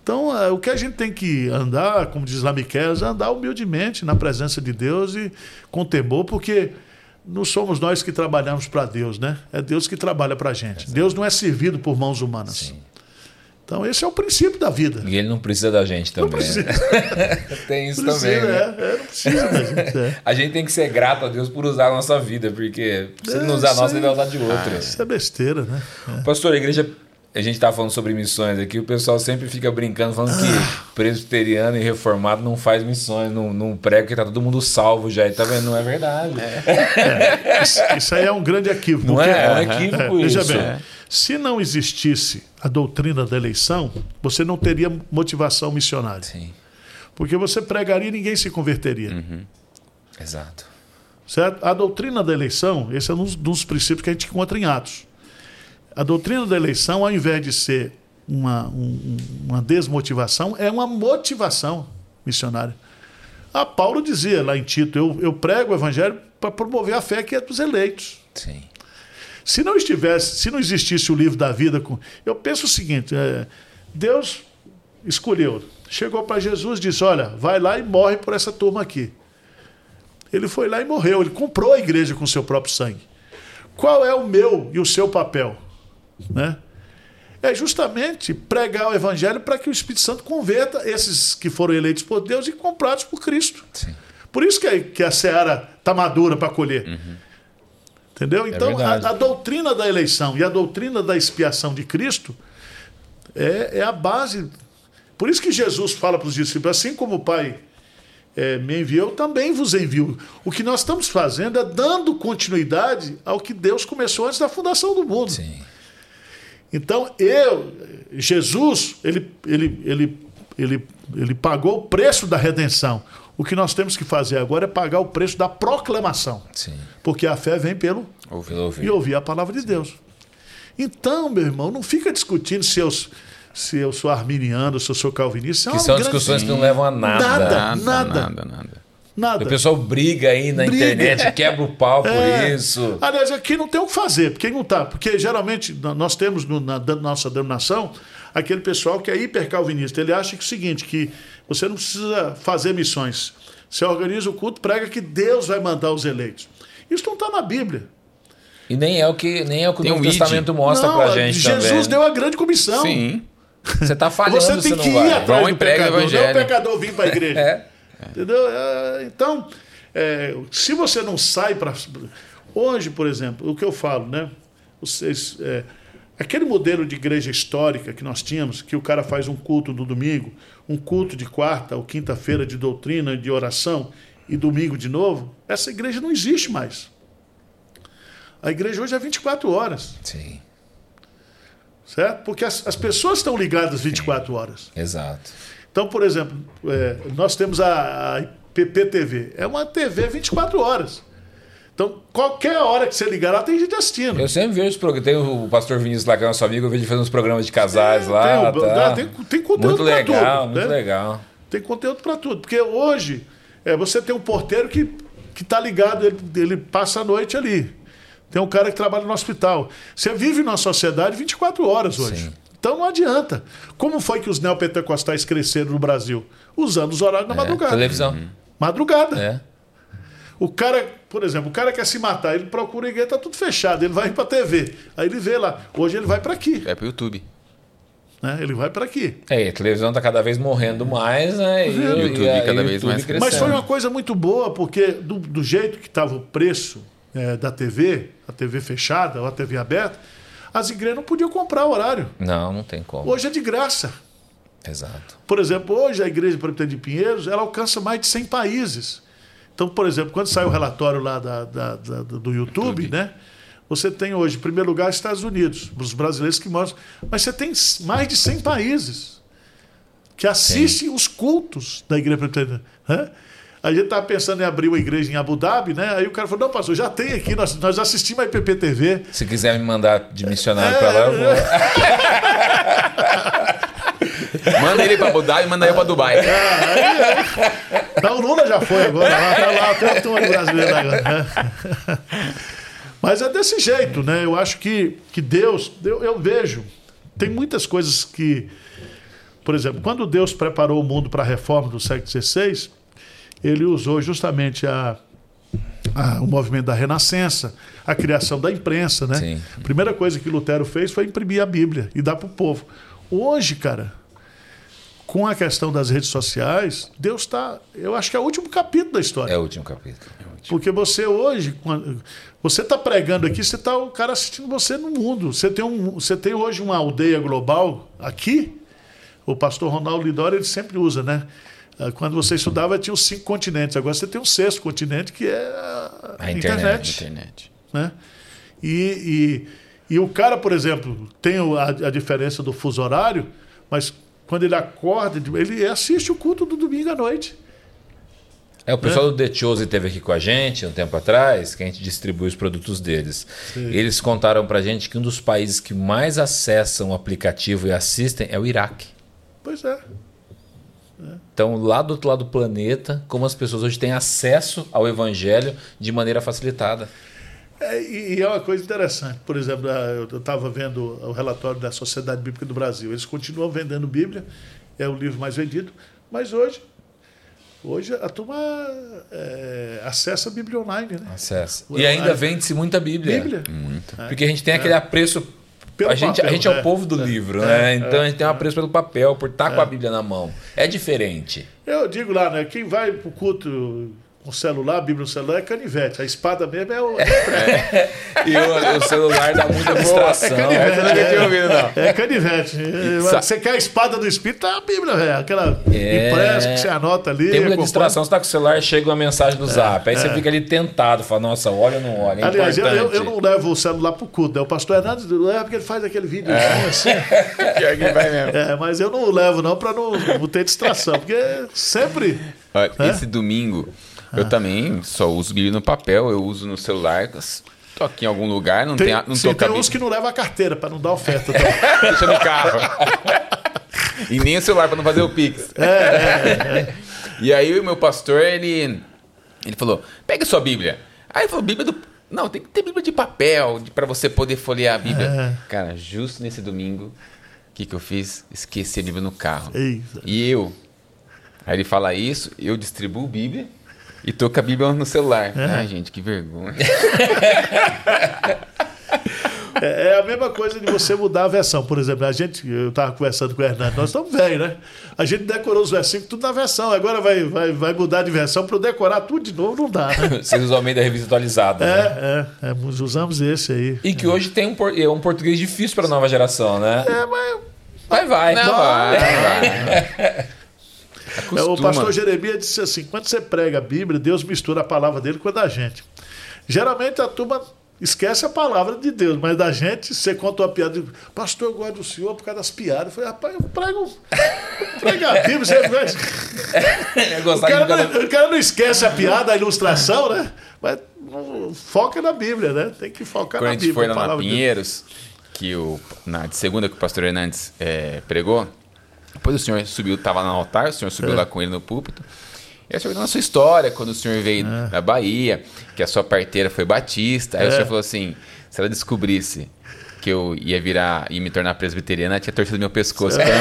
Então, é, o que a gente tem que andar, como diz lá Miquel, é andar humildemente na presença de Deus e com temor, porque não somos nós que trabalhamos para Deus, né? É Deus que trabalha para a gente. Exato. Deus não é servido por mãos humanas. Sim. Então, esse é o princípio da vida. E ele não precisa da gente também. Não precisa. <laughs> tem isso precisa, também. Né? É, é, não precisa da <laughs> gente. É. a gente tem que ser grato a Deus por usar a nossa vida, porque se ele não usar a nossa, ele vai usar de outra. Ah, isso é besteira, né? É. Pastor, a igreja a gente tá falando sobre missões aqui, o pessoal sempre fica brincando, falando que ah. presbiteriano e reformado não faz missões, não, não prega que tá todo mundo salvo já. E tá vendo? Não é verdade. É. Isso, isso, aí é um grande equívoco. Não é? É um equívoco é, isso. Veja bem, se não existisse a doutrina da eleição, você não teria motivação missionária. Sim. Porque você pregaria e ninguém se converteria. Uhum. Exato. Certo? A doutrina da eleição, esse é um dos princípios que a gente encontra em Atos. A doutrina da eleição, ao invés de ser uma, um, uma desmotivação, é uma motivação missionária. A Paulo dizia lá em Tito: eu, eu prego o evangelho para promover a fé que é dos eleitos. Sim. Se não estivesse, se não existisse o livro da vida, com, eu penso o seguinte: é, Deus escolheu, chegou para Jesus e disse: Olha, vai lá e morre por essa turma aqui. Ele foi lá e morreu, ele comprou a igreja com seu próprio sangue. Qual é o meu e o seu papel? Né? É justamente pregar o evangelho para que o Espírito Santo converta esses que foram eleitos por Deus e comprados por Cristo. Sim. Por isso que a, que a seara está madura para colher. Uhum. Entendeu? É então, a, a, doutrina da eleição e a doutrina da expiação de Cristo é, é a base. Por isso que Jesus fala para os discípulos: assim como o Pai é, me enviou, eu também vos envio. O que nós estamos fazendo é dando continuidade ao que Deus começou antes da fundação do mundo. Sim. Então, eu, Jesus, ele, ele, ele, ele, ele pagou o preço da redenção. O que nós temos que fazer agora é pagar o preço da proclamação. Sim. Porque a fé vem pelo ouvir, ouvir. e ouvir a palavra de Sim. Deus. Então, meu irmão, não fica discutindo se eu, se eu sou arminiano, se eu sou calvinista. É que são grande... discussões que não levam a nada. Nada, nada. nada. nada, nada. Nada. O pessoal briga aí na briga. internet, quebra o pau por é. isso. Aliás, aqui não tem o que fazer, porque não tá. Porque geralmente nós temos no, na, na nossa denominação aquele pessoal que é hipercalvinista. Ele acha que é o seguinte, que você não precisa fazer missões. Você organiza o culto, prega que Deus vai mandar os eleitos. Isso não está na Bíblia. E nem é o que, nem é o, que o Novo um. Testamento mostra não, pra gente Jesus também. deu a grande comissão. Sim. Você tá falhando, Você tem não que ir vai. atrás Vão do pecador, não é o evangelho. pecador vir para a igreja. É. Entendeu? É, Então, é, se você não sai para. Hoje, por exemplo, o que eu falo, né? Vocês, é, aquele modelo de igreja histórica que nós tínhamos, que o cara faz um culto no domingo, um culto de quarta ou quinta-feira de doutrina, de oração, e domingo de novo, essa igreja não existe mais. A igreja hoje é 24 horas, Sim, certo? Porque as, as pessoas estão ligadas 24 horas. exato. Então, por exemplo, é, nós temos a, a PPTV. É uma TV 24 horas. Então, qualquer hora que você ligar lá, tem gente assistindo. Eu sempre vejo os programas. Tem o pastor Vinícius lá, que é nosso amigo, eu vejo ele fazendo uns programas de casais É, lá. tem, tá. tem, tem conteúdo Muito pra legal, tudo, muito né? legal. Tem conteúdo para tudo. Porque hoje, é, você tem um porteiro que que está ligado, ele, ele passa a noite ali. Tem um cara que trabalha no hospital. Você vive numa sociedade 24 horas hoje. Sim. Então não adianta. Como foi que os neopentecostais cresceram no Brasil? Usando os horários da É, madrugada. televisão. Madrugada. É. O cara, por exemplo, o cara quer se matar, ele procura igreja, tá tudo fechado, ele vai para TV. Aí ele vê lá, hoje ele vai para aqui, Vai pro YouTube. né? Ele vai para aqui. É, e a televisão tá cada vez morrendo mais, né? E, o YouTube e cada e o vez mais crescendo. Mas foi uma coisa muito boa, porque do, do jeito que estava o preço é, da TV, a TV fechada ou a TV aberta, as igrejas não podiam comprar horário. Não, não tem como. Hoje é de graça. Exato. Por exemplo, hoje a Igreja Presbiteriana de Pinheiros, ela alcança mais de 100 países. Então, por exemplo, quando sai o relatório lá da, da- da- do YouTube, né? Você tem hoje, em primeiro lugar, os Estados Unidos, os brasileiros que moram. Mas você tem mais de 100 países que assistem os cultos da Igreja Presbiteriana. né? A gente estava pensando em abrir uma igreja em Abu Dhabi, né? Aí o cara falou: não, pastor, já tem aqui, nós, nós assistimos a IPPTV. Se quiser me mandar de missionário É, pra lá, eu vou. <laughs> Manda ele pra Abu Dhabi e manda eu pra Dubai. Não, o Lula já foi agora, lá, tá lá, tem uma turma de brasileiro agora. né? <laughs> Mas é desse jeito, né? Eu acho que, que Deus, eu, eu vejo, tem muitas coisas que. Por exemplo, quando Deus preparou o mundo para a reforma do século XVI, ele usou justamente a, a- o movimento da Renascença, a criação da imprensa, né? Sim. A primeira coisa que Lutero fez foi imprimir a Bíblia e dar para o povo. Hoje, cara, com a questão das redes sociais, Deus está. Eu acho que é o último capítulo da história. É o último capítulo. Porque você hoje, quando- você está pregando aqui, você está o cara assistindo você no mundo. Você tem, um, você tem hoje uma aldeia global aqui. O pastor Ronaldo Lidório ele sempre usa, né? Ah, Quando você estudava, tinha os cinco continentes. Agora você tem um sexto continente, que é a, A internet. Internet. né? E, e, e o cara, por exemplo, tem a, a diferença do fuso horário, mas quando ele acorda, ele assiste o culto do domingo à noite. É, o pessoal do The Chose esteve aqui com a gente um tempo atrás, que a gente distribui os produtos deles. Eles contaram pra gente que um dos países que mais acessam o aplicativo e assistem é o Iraque. Pois é. Então, lá do outro lado do planeta, como as pessoas hoje têm acesso ao evangelho de maneira facilitada. É, e, é uma coisa interessante. Por exemplo, eu estava vendo o relatório da Sociedade Bíblica do Brasil. Eles continuam vendendo Bíblia, é o livro mais vendido, mas hoje, hoje a turma é, acessa a Bíblia online, né? Acessa. E ainda vende-se muita Bíblia. Bíblia. Porque a gente tem aquele apreço. A, gente, a papel, gente é é. o povo do livro, É, né? é, Então a gente tem um apreço pelo papel, por estar com a Bíblia na mão. É diferente. Eu digo lá, né? Quem vai pro culto com celular, a Bíblia no celular, é canivete. A espada mesmo é o. <laughs> E o, o celular dá muita distração. canivete. Essa eu nunca tinha ouvido, não. É canivete. sa- Você quer a espada do Espírito, é a Bíblia, velho. Aquela É. impressa que você anota ali. Tem muita acompanha. distração, você tá com o celular, chega uma mensagem no zap. Aí você fica ali tentado, fala, nossa, olha ou não olha. É Aliás, eu, eu, eu não levo o celular pro culto, né? O pastor Hernandes leva porque ele faz aquele videozinho assim. <laughs> Pior que vai mesmo. É, mas eu não levo não para não, não ter distração, porque sempre. Olha, É? Esse domingo, eu também só uso Bíblia no papel, eu uso no celular. Tô aqui em algum lugar, não Tem, tem, não sim, tô tem uns que não levam a carteira para não dar oferta. <laughs> Deixa no carro. e nem o celular pra não fazer o Pix. É, E aí o meu pastor, ele, ele falou, pega sua Bíblia. Aí ele falou, Bíblia do... Não, tem que ter Bíblia de papel pra você poder folhear a Bíblia. É. Cara, justo nesse domingo, O que, que eu fiz? Esqueci a Bíblia no carro. Eita. E eu? Aí ele fala isso, eu distribuo Bíblia e tô com a Bíblia no celular. Ai, gente, que vergonha. <laughs> É, é a mesma coisa de você mudar a versão. Por exemplo, a gente, eu estava conversando com o Hernando, nós estamos velhos, né? A gente decorou os versículos tudo na versão. Agora vai, vai, vai mudar de versão para eu decorar tudo de novo, não dá, né? <laughs> Vocês usualmente da revista atualizada. né? É, é, é, usamos esse aí. E que hoje tem um, é um português difícil para a nova geração, né? É, mas Vai, vai. Não, vai, vai. <laughs> é, o Acostuma. pastor Jeremias disse assim: quando você prega a Bíblia, Deus mistura a palavra dele com a da gente. Geralmente a turma esquece a palavra de Deus, mas da gente, você conta uma piada, diz, pastor, eu gosto do senhor por causa das piadas. Eu falei, rapaz, eu prego, eu prego a Bíblia, você <laughs> gosta. É O cara, não, o cara não esquece a piada, a ilustração, né? Mas não, foca na Bíblia, né? Tem que focar Quando a na gente Bíblia. foi lá na palavra de. Pinheiros, que o, na segunda que o pastor Hernandes é, pregou, depois o senhor subiu, estava no altar, o senhor É. subiu lá com ele no púlpito. E aí o senhor a sua história, quando o senhor veio É. da Bahia, que a sua parteira foi batista. Aí o senhor falou assim: se ela descobrisse que eu ia virar e me tornar presbiteriana, ela tinha torcido meu pescoço. É. <laughs>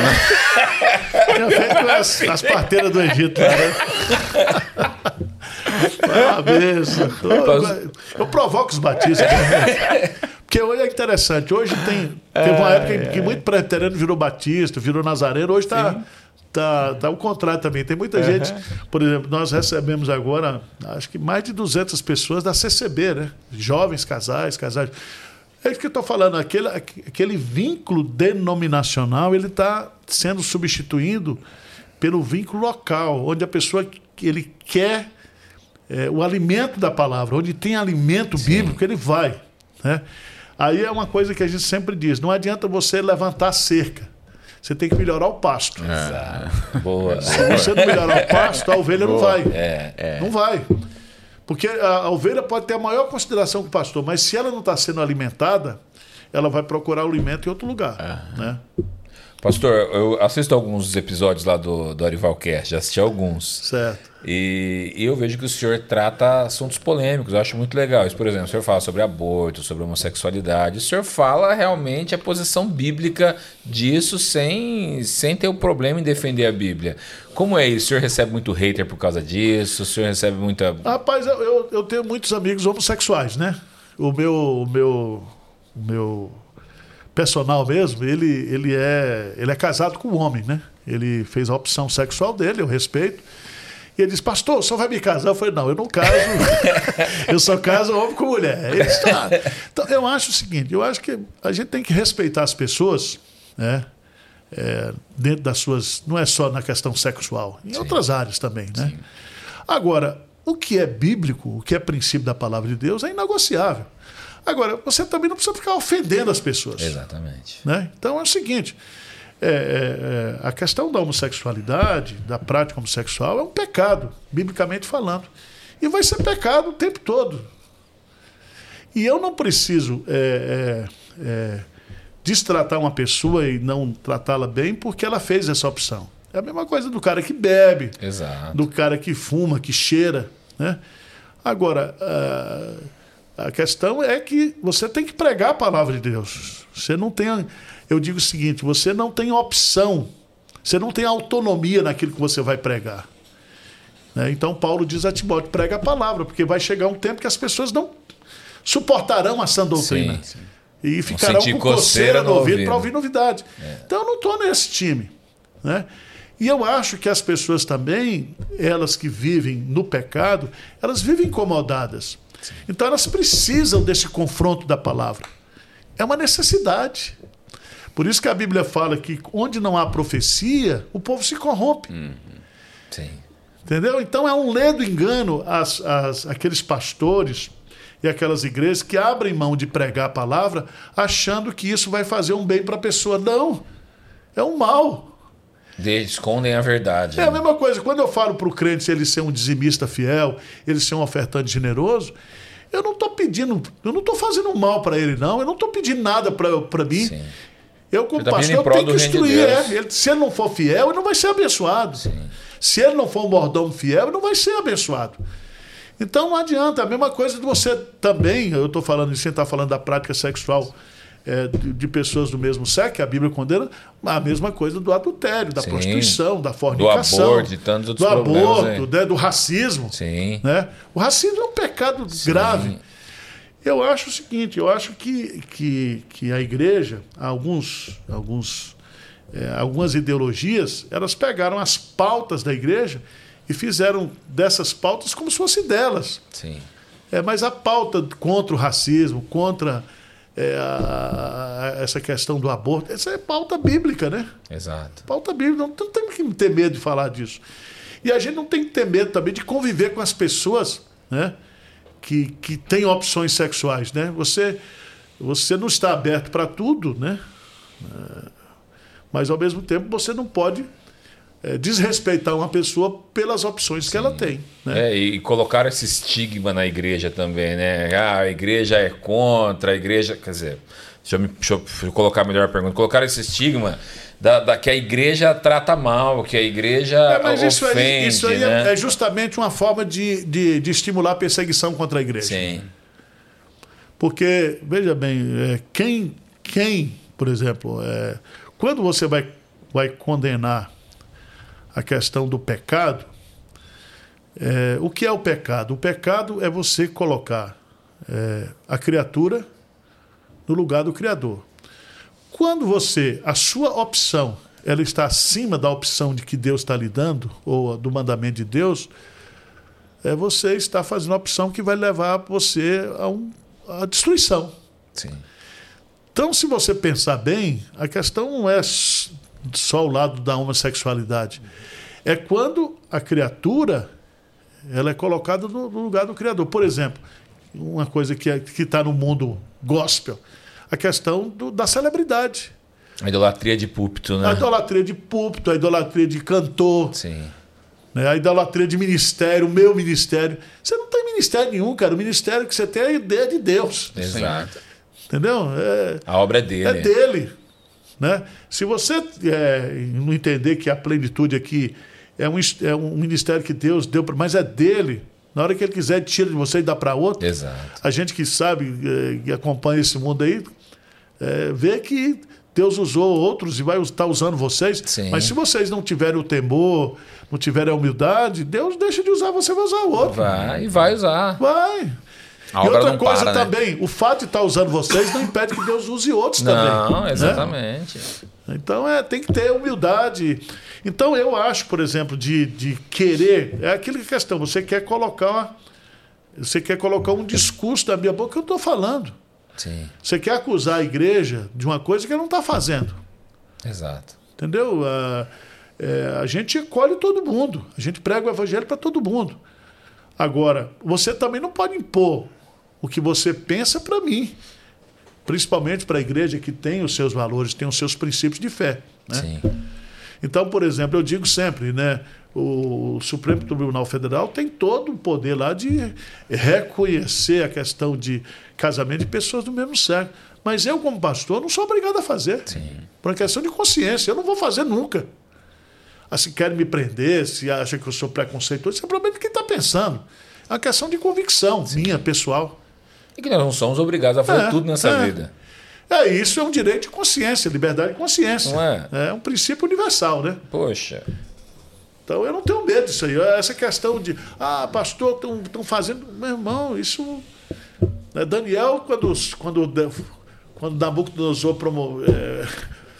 Tinha feito as, as parteiras do Egito né? <laughs> Benção. Eu, eu provoco os batistas. <laughs> Porque hoje é interessante. Hoje tem. Teve uma época em que muito presbiteriano virou batista, virou nazareno. Hoje está. Tá, tá o contrário também. Tem muita gente. Por exemplo, nós recebemos agora, acho que mais de 200 pessoas da CCB, né? Jovens casais, casais. É isso que eu estou falando. Aquele, aquele vínculo denominacional ele está sendo substituído pelo vínculo local, onde a pessoa ele quer é, o alimento da palavra, onde tem alimento bíblico, ele vai. Né? Aí é uma coisa que a gente sempre diz: não adianta você levantar cerca. Você tem que melhorar o pasto. Boa. Se você não melhorar o pasto, a ovelha não vai. É, Não vai. Porque a, a ovelha pode ter a maior consideração com o pastor, mas se ela não está sendo alimentada, ela vai procurar o alimento em outro lugar. Né? Pastor, eu assisto alguns episódios lá do, do Arivalcast, já assisti alguns. Certo. E, e eu vejo que o senhor trata assuntos polêmicos, eu acho muito legal. Isso, por exemplo, o senhor fala sobre aborto, sobre homossexualidade. O senhor fala realmente a posição bíblica disso sem, sem ter o problema em defender a Bíblia. Como é isso? O senhor recebe muito hater por causa disso? O senhor recebe muita. Rapaz, eu, eu, eu tenho muitos amigos homossexuais, né? O meu, o meu, o meu personal mesmo, ele, ele, é, ele é casado com um homem, né? Ele fez a opção sexual dele, eu respeito. E ele disse, pastor, só vai me casar? Eu falei, não, eu não caso. <laughs> eu só caso homem com mulher. Ele disse, "Tá." Então, eu acho o seguinte, eu acho que a gente tem que respeitar as pessoas, né? É, dentro das suas. Não é só na questão sexual, em outras áreas também, né? Agora, o que é bíblico, o que é princípio da palavra de Deus, é inegociável. Agora, você também não precisa ficar ofendendo as pessoas. Exatamente. Né? Então é o seguinte: é, é, é, a questão da homossexualidade, da prática homossexual, é um pecado, biblicamente falando. E vai ser pecado o tempo todo. E eu não preciso é, é, é, destratar uma pessoa e não tratá-la bem porque ela fez essa opção. É a mesma coisa do cara que bebe, Exato. do cara que fuma, que cheira. Né? Agora, a, a questão é que você tem que pregar a palavra de Deus. Você não tem. Eu digo o seguinte: você não tem opção, você não tem autonomia naquilo que você vai pregar. Né? Então, Paulo diz a Timóteo: prega a palavra, porque vai chegar um tempo que as pessoas não suportarão a sã doutrina. Sim, sim. E ficarão com coceira no ouvido para ouvir novidade. Então eu não estou nesse time. Né? E eu acho que as pessoas também, elas que vivem no pecado, elas vivem incomodadas. Então elas precisam desse confronto da palavra. É uma necessidade. Por isso que a Bíblia fala que onde não há profecia, o povo se corrompe. Sim. Entendeu? Então é um ledo engano as, as, aqueles pastores e aquelas igrejas que abrem mão de pregar a palavra achando que isso vai fazer um bem para a pessoa. Não. É um mal. De- escondem a verdade. É a né? mesma coisa. Quando eu falo para o crente ele ser um dizimista fiel, ele ser um ofertante generoso, eu não estou pedindo, eu não estou fazendo mal para ele, não. Eu não estou pedindo nada para mim. Sim. Eu, como tá pedindo pastor, eu tenho que instruir. É. Ele- se ele não for fiel, ele não vai ser abençoado. Se ele não for um mordomo fiel, ele não vai ser abençoado. Então não adianta. A mesma coisa de você também, eu estou falando, você está falando da prática sexual é, de, pessoas do mesmo sexo, que a Bíblia condena, a mesma coisa do adultério, da Sim. prostituição, da fornicação. aborto, de tantos outros do aborto, né, do racismo. Sim. Né? O racismo é um pecado grave. Eu acho o seguinte, eu acho que, que, que a igreja, alguns, alguns, eh, algumas ideologias, elas pegaram as pautas da igreja e fizeram dessas pautas como se fosse delas. Sim. É, mas a pauta contra o racismo, contra é, a- a- essa questão do aborto, essa é pauta bíblica, né? Exato. Pauta bíblica, não, não tem que ter medo de falar disso. E a gente não tem que ter medo também de conviver com as pessoas né, que, que têm opções sexuais. Né? Você, você não está aberto para tudo, né? É, mas ao mesmo tempo você não pode é, desrespeitar uma pessoa pelas opções que ela tem. Né? É, e colocaram esse estigma na igreja também, né? Ah, a igreja é contra, a igreja. Quer dizer, deixa eu, me- deixa eu- colocar melhor a pergunta. Colocaram esse estigma da, da- que a igreja trata mal, que a igreja É, mas isso ofende, aí, isso aí é- né? é justamente uma forma de, de, de estimular a perseguição contra a igreja. Sim, Porque, veja bem, é, quem, quem por exemplo, é, quando você vai, vai condenar a questão do pecado, é, o que é o pecado? O pecado é você colocar é, a criatura no lugar do Criador. Quando você, a sua opção, ela está acima da opção de que Deus está lhe dando, ou do mandamento de Deus, é, você está fazendo a opção que vai levar você a, um, a destruição. sim. Então, se você pensar bem, a questão não é só o lado da homossexualidade. É quando a criatura ela é colocada no, lugar do Criador. Por exemplo, uma coisa que é, está no mundo gospel, a questão do- da celebridade. A idolatria de púlpito, né? A idolatria de púlpito, a idolatria de cantor, Sim. né? a idolatria de ministério, o meu ministério. Você não tem ministério nenhum, cara. O ministério que você tem é a ideia de Deus. Exato. Entendeu? É, A obra é dele. é dele. Né? Se você é, não entender que a plenitude aqui é um, é um ministério que Deus deu, pra- mas é dele. Na hora que ele quiser, tira de você e dá para outro. Exato. A gente que sabe, é, que acompanha esse mundo aí, é, vê que Deus usou outros e vai estar usando vocês. Sim. Mas se vocês não tiverem o temor, não tiverem a humildade, Deus deixa de usar você, vai usar o outro. Vai e vai usar. Vai. A e outra não coisa para, né? também, o fato de estar usando vocês não impede que Deus use outros também. Não, né? exatamente. Então é, tem que ter humildade. Então eu acho, por exemplo, de, de querer, é aquela questão, você quer colocar você quer colocar um discurso da minha boca que eu estou falando. Sim, Você quer acusar a igreja de uma coisa que ela não está fazendo. exato. Entendeu? A, é, a gente acolhe todo mundo. A gente prega o evangelho para todo mundo. Agora, você também não pode impor o que você pensa para mim. Principalmente para a igreja que tem os seus valores, tem os seus princípios de fé. Né? Sim. Então, por exemplo, eu digo sempre, né? O Supremo Tribunal Federal tem todo o poder lá de reconhecer a questão de casamento de pessoas do mesmo sexo. Mas eu, como pastor, não sou obrigado a fazer. Sim. Por uma questão de consciência. Eu não vou fazer nunca. Ah, se querem me prender, se acham que eu sou preconceituoso, isso é problema de quem está pensando. É uma questão de convicção minha, pessoal. E que nós não somos obrigados a fazer É, tudo nessa é. vida. É, isso é um direito de consciência, liberdade de consciência. Não é? É um princípio universal, né? Poxa. Então eu não tenho medo disso aí. Essa questão de, ah, pastor, estão fazendo. Meu irmão, isso. né, Daniel, quando, quando, quando Nabucodonosor promo, é,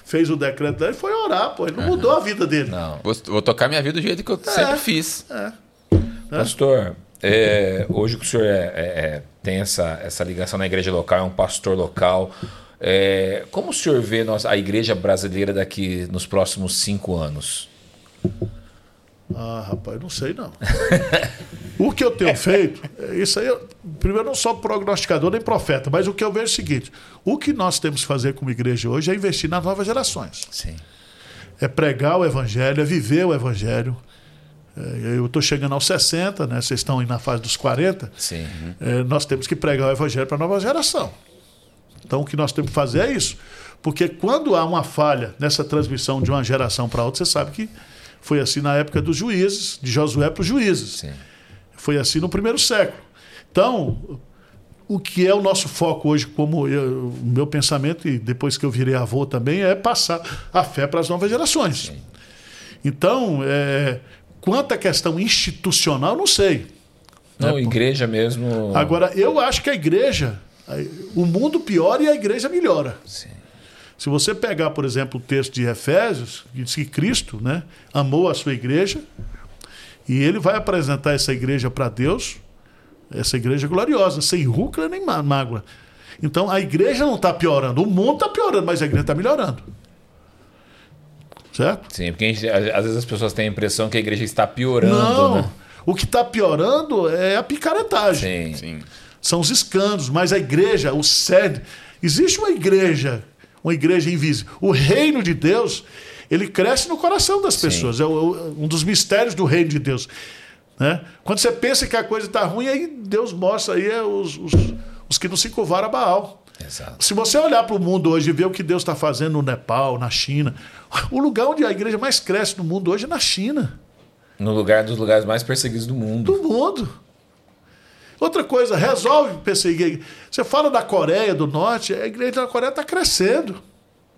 fez o decreto dele, foi orar, pô. Ele não mudou a vida dele. Não. Vou, vou tocar minha vida do jeito que eu sempre fiz. Pastor, é, hoje que o senhor é- é- é, tem essa, essa ligação na igreja local, é um pastor local. é, como o senhor vê nossa, a igreja brasileira daqui nos próximos cinco anos? Ah, rapaz, não sei não. o que eu tenho feito, isso aí, eu, primeiro, não sou prognosticador nem profeta, mas o que eu vejo é o seguinte: o que nós temos que fazer como igreja hoje é investir nas novas gerações. Sim. é pregar o evangelho, é viver o evangelho. É, Eu estou chegando aos 60, né? vocês estão aí na fase dos 40. Sim. É, nós temos que pregar o evangelho para a nova geração. Então, o que nós temos que fazer é isso. Porque quando há uma falha nessa transmissão de uma geração para outra, você sabe que foi assim na época dos juízes, de Josué para os juízes. Sim. Foi assim no primeiro século. Então, o que é o nosso foco hoje, como eu, o meu pensamento, e depois que eu virei avô também, é passar a fé para as novas gerações. Sim. Então, é, quanto à questão institucional, não sei. Não, né? igreja mesmo. Agora, eu acho que a igreja, o mundo piora e a igreja melhora. Sim. Se você pegar, por exemplo, o texto de Efésios, que diz que Cristo né, amou a sua igreja, e ele vai apresentar essa igreja para Deus essa igreja gloriosa, sem rúcula nem mágoa. Então a igreja não está piorando, o mundo está piorando, mas a igreja está melhorando. Certo? Sim, porque gente, às vezes as pessoas têm a impressão que a igreja está piorando. Não, né? o que está piorando é a picaretagem. Sim, sim. São os escândalos, mas a igreja, o sede. Existe uma igreja, uma igreja invisível. O reino de Deus, ele cresce no coração das pessoas. Sim. É um dos mistérios do reino de Deus. Né? Quando você pensa que a coisa está ruim, aí Deus mostra aí é os, os, os, que não se curvaram a Baal. Exato. Se você olhar para o mundo hoje e ver o que Deus está fazendo no Nepal, na China, o lugar onde a igreja mais cresce no mundo hoje é na China. No lugar dos lugares mais perseguidos do mundo. Do mundo. Outra coisa, resolve perseguir. Você fala da Coreia do Norte, a igreja da Coreia está crescendo.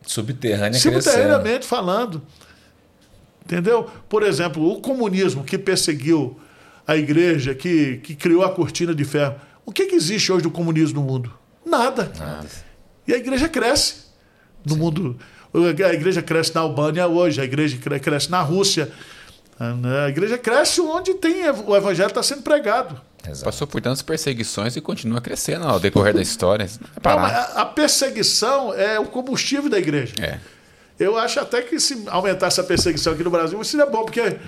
Subterrânea Subterraneamente crescendo. falando. Entendeu? Por exemplo, o comunismo que perseguiu a igreja que, que criou a cortina de ferro. O que, que existe hoje do comunismo no mundo? Nada. Nada. E a igreja cresce no Sim. mundo. A igreja cresce na Albânia hoje, a igreja cresce na Rússia. A igreja cresce onde tem o evangelho está sendo pregado. Exato. Passou por tantas perseguições e continua crescendo ao decorrer da história. Não, a perseguição é o combustível da igreja. É. Eu acho até que se aumentasse a perseguição aqui no Brasil, seria bom, porque é,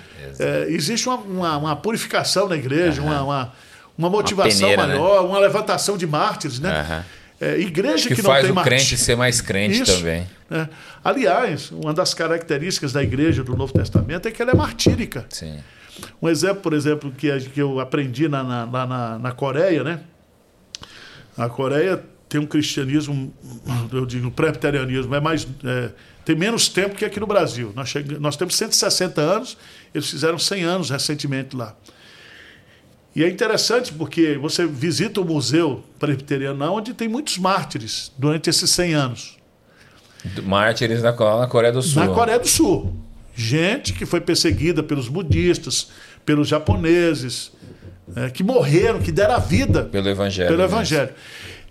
existe uma, uma, uma, purificação na igreja, uhum. uma, uma, uma, motivação uma peneira, maior, né? uma levantação de mártires, né? Uhum. É, igreja que, que não faz tem o mártires. crente ser mais crente Isso, também. É. Aliás, uma das características da igreja do Novo Testamento é que ela é martírica. Sim. Um exemplo, por exemplo, que, que eu aprendi na, na, na, na Coreia, né? A Coreia tem um cristianismo, eu digo, presbiterianismo, é mais. É, tem menos tempo que aqui no Brasil. Nós, chegamos, nós temos 160 anos, eles fizeram 100 anos recentemente lá. E é interessante porque você visita o museu presbiteriano onde tem muitos mártires durante esses 100 anos. Mártires na, na Coreia do Sul. Na Coreia do Sul. Gente que foi perseguida pelos budistas, pelos japoneses, é, que morreram, que deram a vida pelo evangelho. Pelo evangelho.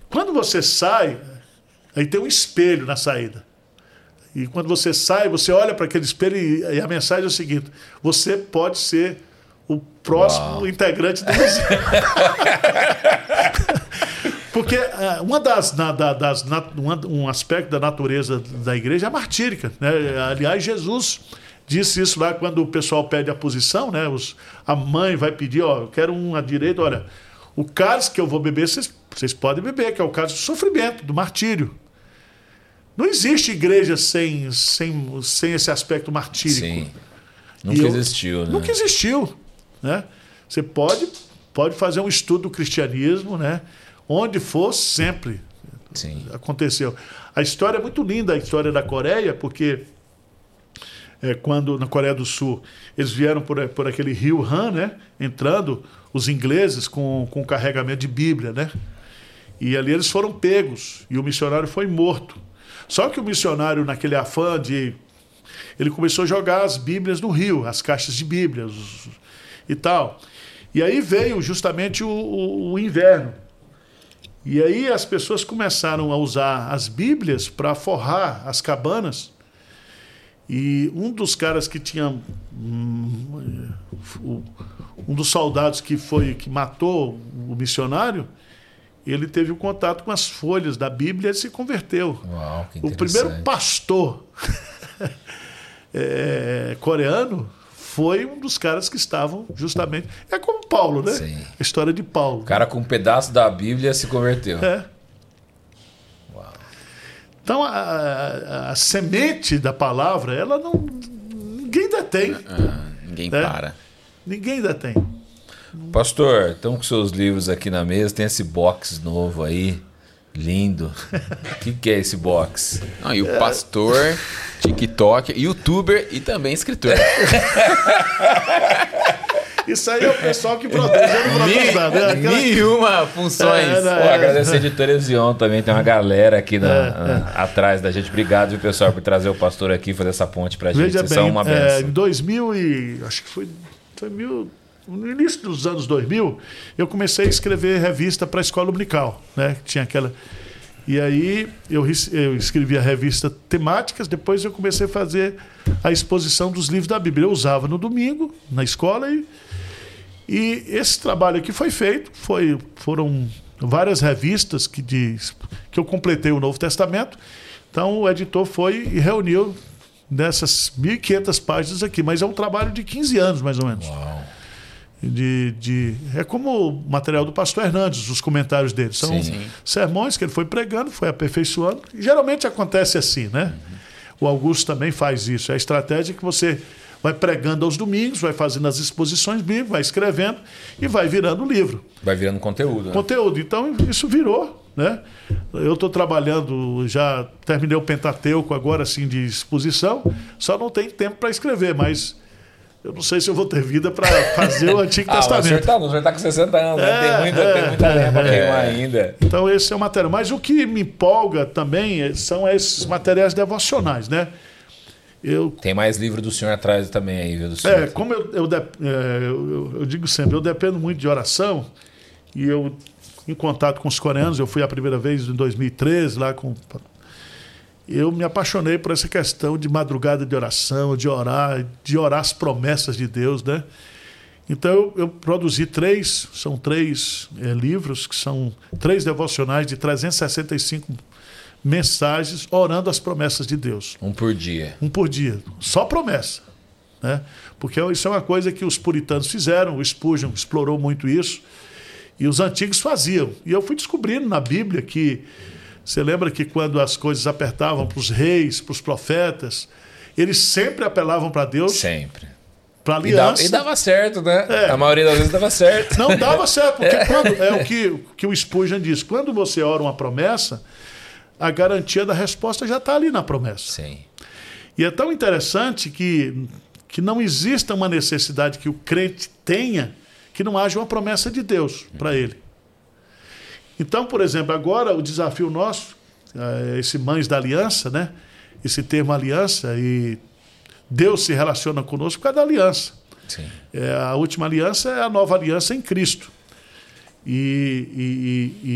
Quando você sai, aí tem um espelho na saída. E quando você sai, você olha para aquele espelho e, e, a mensagem é o seguinte: você pode ser o próximo Uau. integrante do museu. <laughs> Porque uh, uma das, na, das na, um aspecto da natureza da igreja é martírica. Né? Aliás, Jesus disse isso lá quando o pessoal pede a posição, né? Os, a mãe vai pedir, ó, eu quero um à direita, olha, o cálice que eu vou beber, vocês, vocês podem beber, que é o cálice do sofrimento, do martírio. Não existe igreja sem, sem, sem esse aspecto martírico. Sim. Nunca eu, existiu, né? Nunca existiu. Né? Você pode, pode fazer um estudo do cristianismo, né? onde for, sempre Sim. aconteceu. A história é muito linda, a história da Coreia, porque é, quando na Coreia do Sul eles vieram por, por aquele rio Han, né? entrando os ingleses com, com carregamento de Bíblia, né? E ali eles foram pegos e o missionário foi morto. Só que o missionário, naquele afã de. Ele começou a jogar as Bíblias no rio, as caixas de Bíblias e tal. E aí veio justamente o, o, o inverno. E aí as pessoas começaram a usar as Bíblias para forrar as cabanas. E um dos caras que tinha. Um, um dos soldados que foi que matou o missionário ele teve um contato com as folhas da Bíblia e se converteu. Uau, o primeiro pastor é, <laughs> coreano foi um dos caras que estavam justamente. É como Paulo, né? Sim. A história de Paulo. O cara com um pedaço da Bíblia se converteu. É. Uau. Então a, a, a, semente da palavra, ela não. Ninguém detém. Ah, ninguém né? para. Ninguém detém. Pastor, estão com seus livros aqui na mesa, tem esse box novo aí. Lindo. O <laughs> que, que, é esse box? Ah, e o pastor, TikTok, youtuber e também escritor. <laughs> Isso aí é o pessoal que produz. Eu não produzo nada. né? Aquela- Mil uma funções. É, né? Pô, agradecer a editora Zion também, tem uma galera aqui na- na- atrás da gente. Obrigado, viu, pessoal, por trazer o pastor aqui e fazer essa ponte pra gente. Veja Vocês bem, são uma é, benção. em 2000 e... Acho que foi... foi mil, no início dos anos 2000, eu comecei a escrever revista para a escola dominical, né? Tinha aquela... E aí eu, eu escrevia revista temáticas, depois eu comecei a fazer a exposição dos livros da Bíblia. Eu usava no domingo, na escola, e, e esse trabalho aqui foi feito, foi, foram várias revistas que, diz, que eu completei o Novo Testamento. Então o editor foi e reuniu dessas 1.500 páginas aqui, mas é um trabalho de 15 anos, mais ou menos. Uau. De, de, é como o material do pastor Hernandes, os comentários dele. São Sim. sermões que ele foi pregando, foi aperfeiçoando. Geralmente acontece assim, né? O Augusto também faz isso. É a estratégia que você vai pregando aos domingos, vai fazendo as exposições bíblicas, vai escrevendo e vai virando livro. Vai virando conteúdo. Né? Conteúdo. Então, isso virou, né? Eu estou trabalhando, já terminei o Pentateuco agora, assim, de exposição, só não tem tempo para escrever, mas eu não sei se eu vou ter vida para <laughs> fazer o Antigo Ah, mas o senhor Testamento. tá, o senhor tá com 60 anos, né? É, tem muita, é, tem muita lenha pra é. queimar ainda. Então, esse é o material. Mas o que me empolga também é- são esses materiais devocionais, né? Eu, Tem mais livro do senhor atrás também aí, viu? Do senhor. é, como eu, eu, de- é, eu- eu digo sempre, eu dependo muito de oração e eu, em contato com os coreanos, eu fui a primeira vez em 2013 lá com. Eu me apaixonei por essa questão de madrugada de oração, de orar, de orar as promessas de Deus, né? Então eu, eu produzi três, são três é, livros, que são três devocionais de 365 mensagens orando as promessas de Deus Um por dia. um por dia. Só promessa. Né? Porque isso é uma coisa que os puritanos fizeram, o Spurgeon explorou muito isso, e os antigos faziam. E eu fui descobrindo na Bíblia que, você lembra que quando as coisas apertavam para os reis, para os profetas, eles sempre apelavam para Deus, Sempre. para E dava, aliança. e dava certo, né? É. A maioria das vezes dava certo. Não dava certo, porque <laughs> quando, é o que, o que o Spurgeon diz, quando você ora uma promessa, a garantia da resposta já está ali na promessa. Sim. E é tão interessante que, que não exista uma necessidade que o crente tenha que não haja uma promessa de Deus para ele. Então, por exemplo, agora o desafio nosso, eh, esse Mães da Aliança, né? esse termo aliança, e Deus se relaciona conosco por causa da aliança. É, a última aliança é a nova aliança em Cristo. E, e-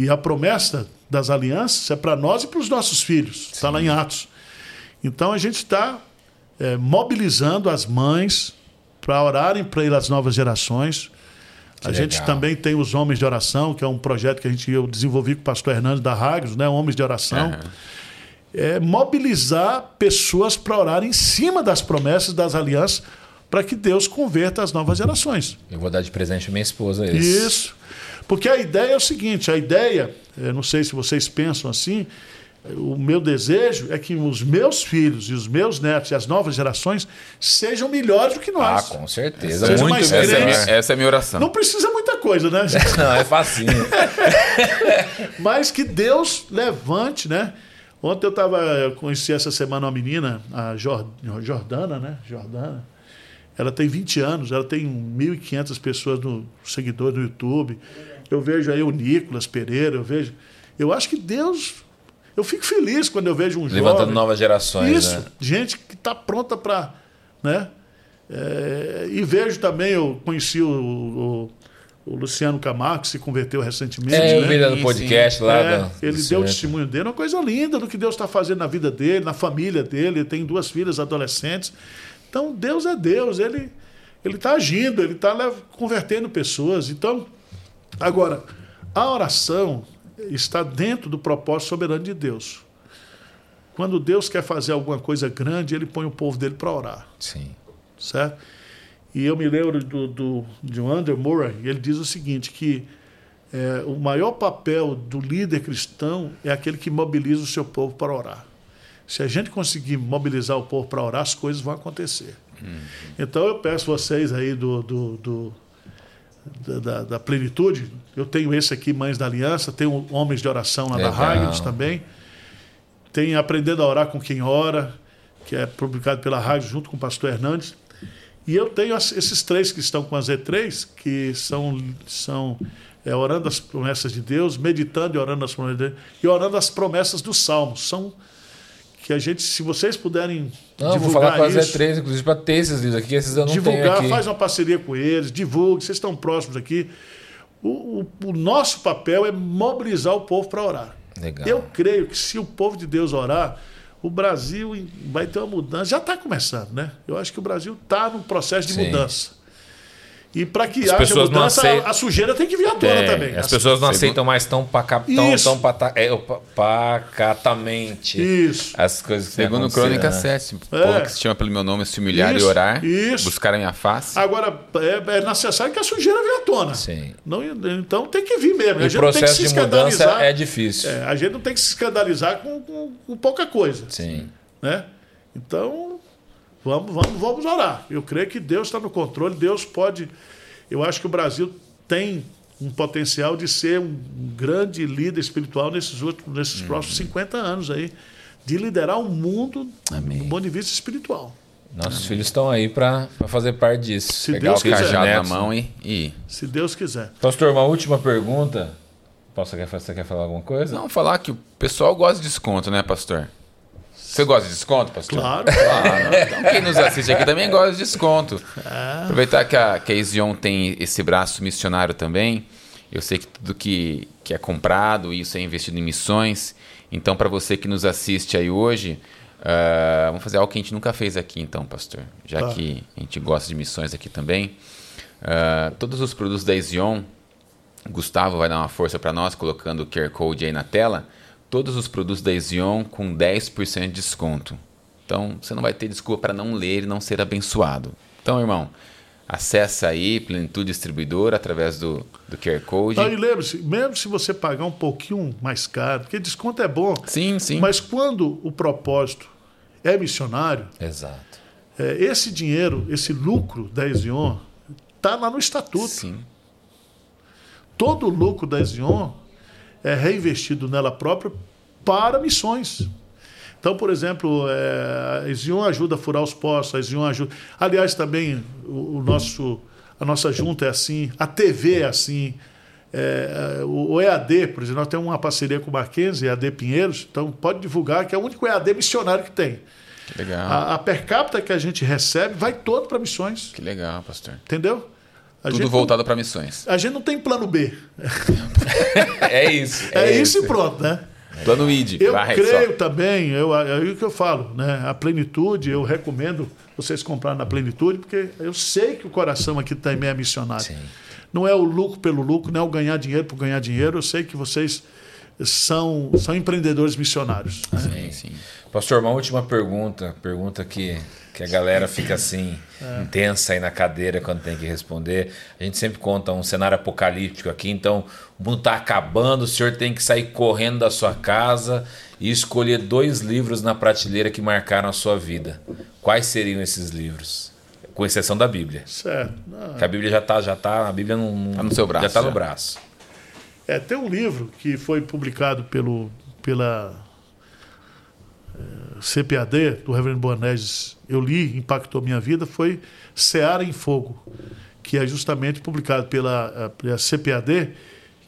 e- e- a promessa das alianças é para nós e para os nossos filhos. Está lá em Atos. Então a gente está é, mobilizando as mães para orarem pelas novas gerações. Que a gente legal. também tem os Homens de Oração, que é um projeto que a gente, eu desenvolvi com o pastor Hernandes da Ragos, né? Homens de Oração. Aham. É mobilizar pessoas para orar em cima das promessas das alianças para que Deus converta as novas gerações. Eu vou dar de presente à minha esposa esse. Isso. Porque a ideia é o seguinte: a ideia, eu não sei se vocês pensam assim, o meu desejo é que os meus filhos e os meus netos e as novas gerações sejam melhores do que Ah, nós. com certeza. Sejam Muito mais. Essa é, minha, essa é minha oração. Não precisa muita coisa, né? <laughs> Não, é facinho. <laughs> Mas que Deus levante, né? Ontem eu tava, eu conheci essa semana uma menina, a Jor- Jordana, né? Jordana. Ela tem 20 anos, ela tem 1.500 pessoas no seguidores no YouTube. Eu vejo aí o Nicolas Pereira, eu vejo. Eu acho que Deus. Eu fico feliz quando eu vejo um Levantando jovem. novas gerações, Isso, né? gente que está pronta para. Né? É, e vejo também, eu conheci o, o- o Luciano Camargo, que se converteu recentemente. É, eu né? vi lá no Sim, podcast lá. É, do- ele do deu o testemunho dele, uma coisa linda do que Deus está fazendo na vida dele, na família dele. Ele tem duas filhas adolescentes. Então, Deus é Deus, ele ele está agindo, ele está convertendo pessoas. Então, agora, a oração está dentro do propósito soberano de Deus. Quando Deus quer fazer alguma coisa grande, ele põe o povo dele para orar Sim. certo? E eu me lembro do, do, de um Andrew Murray, e ele diz o seguinte, que é, o maior papel do líder cristão é aquele que mobiliza o seu povo para orar. Se a gente conseguir mobilizar o povo para orar, as coisas vão acontecer. Então eu peço vocês aí do, do, do- da, da- plenitude, eu tenho esse aqui, Mães da Aliança, tenho Homens de Oração lá Legal. da Hagrid também. Tem Aprendendo a Orar com Quem Ora, que é publicado pela rádio junto com o pastor Hernandes. E eu tenho as- esses três que estão com a Z3, que são, são é, orando as promessas de Deus, meditando e orando as promessas de Deus, e orando as promessas dos Salmos. São que a gente, se vocês puderem Não, vou falar divulgar com a isso, Z3, inclusive, para ter esses livros aqui. Esses eu não divulgar, faz uma parceria com eles, divulgue, vocês estão próximos aqui. O, o- o nosso papel é mobilizar o povo para orar. Legal. Eu creio que se o povo de Deus orar, o Brasil vai ter uma mudança. Já está começando, né? Eu acho que o Brasil está num processo de Sim. mudança. E para que As haja pessoas não mudança, aceitam- a, a sujeira tem que vir à tona É, também. As pessoas não aceitam mais tão, paca, tão, tão pata, é, pa- pacatamente Isso. as coisas que Segundo Crônica né? 7, o É. povo que se chama pelo meu nome se humilhar e Isso, orar, isso. buscar a minha face. Agora, é, é necessário que a sujeira venha à tona. Sim. Não, então tem que vir mesmo. E a o gente não tem que processo de mudança escandalizar. é difícil. É, a gente não tem que se escandalizar com, com- com pouca coisa. Sim. né? Então, vamos, vamos, vamos orar. Eu creio que Deus está no controle, Deus pode. Eu acho que o Brasil tem um potencial de ser um grande líder espiritual nesses, últimos, nesses Uhum. próximos 50 anos aí, de liderar o mundo Amém. do ponto de vista espiritual. Nossos filhos estão aí para fazer parte disso. Se Pegar Deus o quiser. cajado na mão e, e. Se Deus quiser. Pastor, uma última pergunta. Quer, você quer falar alguma coisa? Não, falar que o pessoal gosta de desconto, né, pastor? Você gosta de desconto, pastor? Claro. Claro. Então quem nos assiste aqui também gosta de desconto. É. Aproveitar que a, que a tem esse braço missionário também. Eu sei que tudo que, que é comprado, isso é investido em missões. Então, para você que nos assiste aí hoje, ah, vamos fazer algo que a gente nunca fez aqui, então, pastor. Já Tá. que a gente gosta de missões aqui também. Ah, todos os produtos da Ezion, o Gustavo vai dar uma força para nós, colocando o QR Code aí na tela. Todos os produtos da Ezion com 10% de desconto. Então, você não vai ter desculpa para não ler e não ser abençoado. Então, irmão, acessa aí Plenitude Distribuidor através do, do QR Code. Então, e lembre-se, mesmo se você pagar um pouquinho mais caro, porque desconto é bom, Sim, sim. mas quando o propósito é missionário, Exato. é, esse dinheiro, esse lucro da Ezion, está lá no estatuto. Sim. Todo o lucro da Ezion é reinvestido nela própria para missões. Então, por exemplo, é, a Ezion ajuda a furar os poços, a Ezion ajuda. Aliás, também o, o nosso, a nossa junta é assim, a TV é assim. é, o, o EAD, por exemplo, nós temos uma parceria com o Mackenzie, EAD Pinheiros, então pode divulgar que é o único EAD missionário que tem. Que legal. A, a per capita que a gente recebe vai todo para missões, Que legal, pastor. entendeu? A Tudo voltado para missões. A gente não tem plano B. <laughs> É isso. É, isso e pronto, né? Plano ID. Eu vai, creio só. também, eu, é o que eu falo, né? A plenitude, eu recomendo vocês comprarem na plenitude, porque eu sei que o coração aqui também é missionário. Sim. Não é o lucro pelo lucro, não é o ganhar dinheiro por ganhar dinheiro. Eu sei que vocês são, são empreendedores missionários. né? Sim, sim. Pastor, uma última pergunta. Pergunta que, que a galera fica assim, intensa aí na cadeira quando tem que responder. A gente sempre conta um cenário apocalíptico aqui, então o mundo está acabando, o senhor tem que sair correndo da sua casa e escolher dois livros na prateleira que marcaram a sua vida. Quais seriam esses livros? Com exceção da Bíblia. Certo. Não, Que a Bíblia já está, já tá, a Bíblia não, não- Tá no seu braço, Já está no braço. É, tem um livro que foi publicado pelo, pela eh, CPAD, do Reverendo Boanerges, eu li, impactou minha vida, foi Seara em Fogo, que é justamente publicado pela, eh, pela CPAD,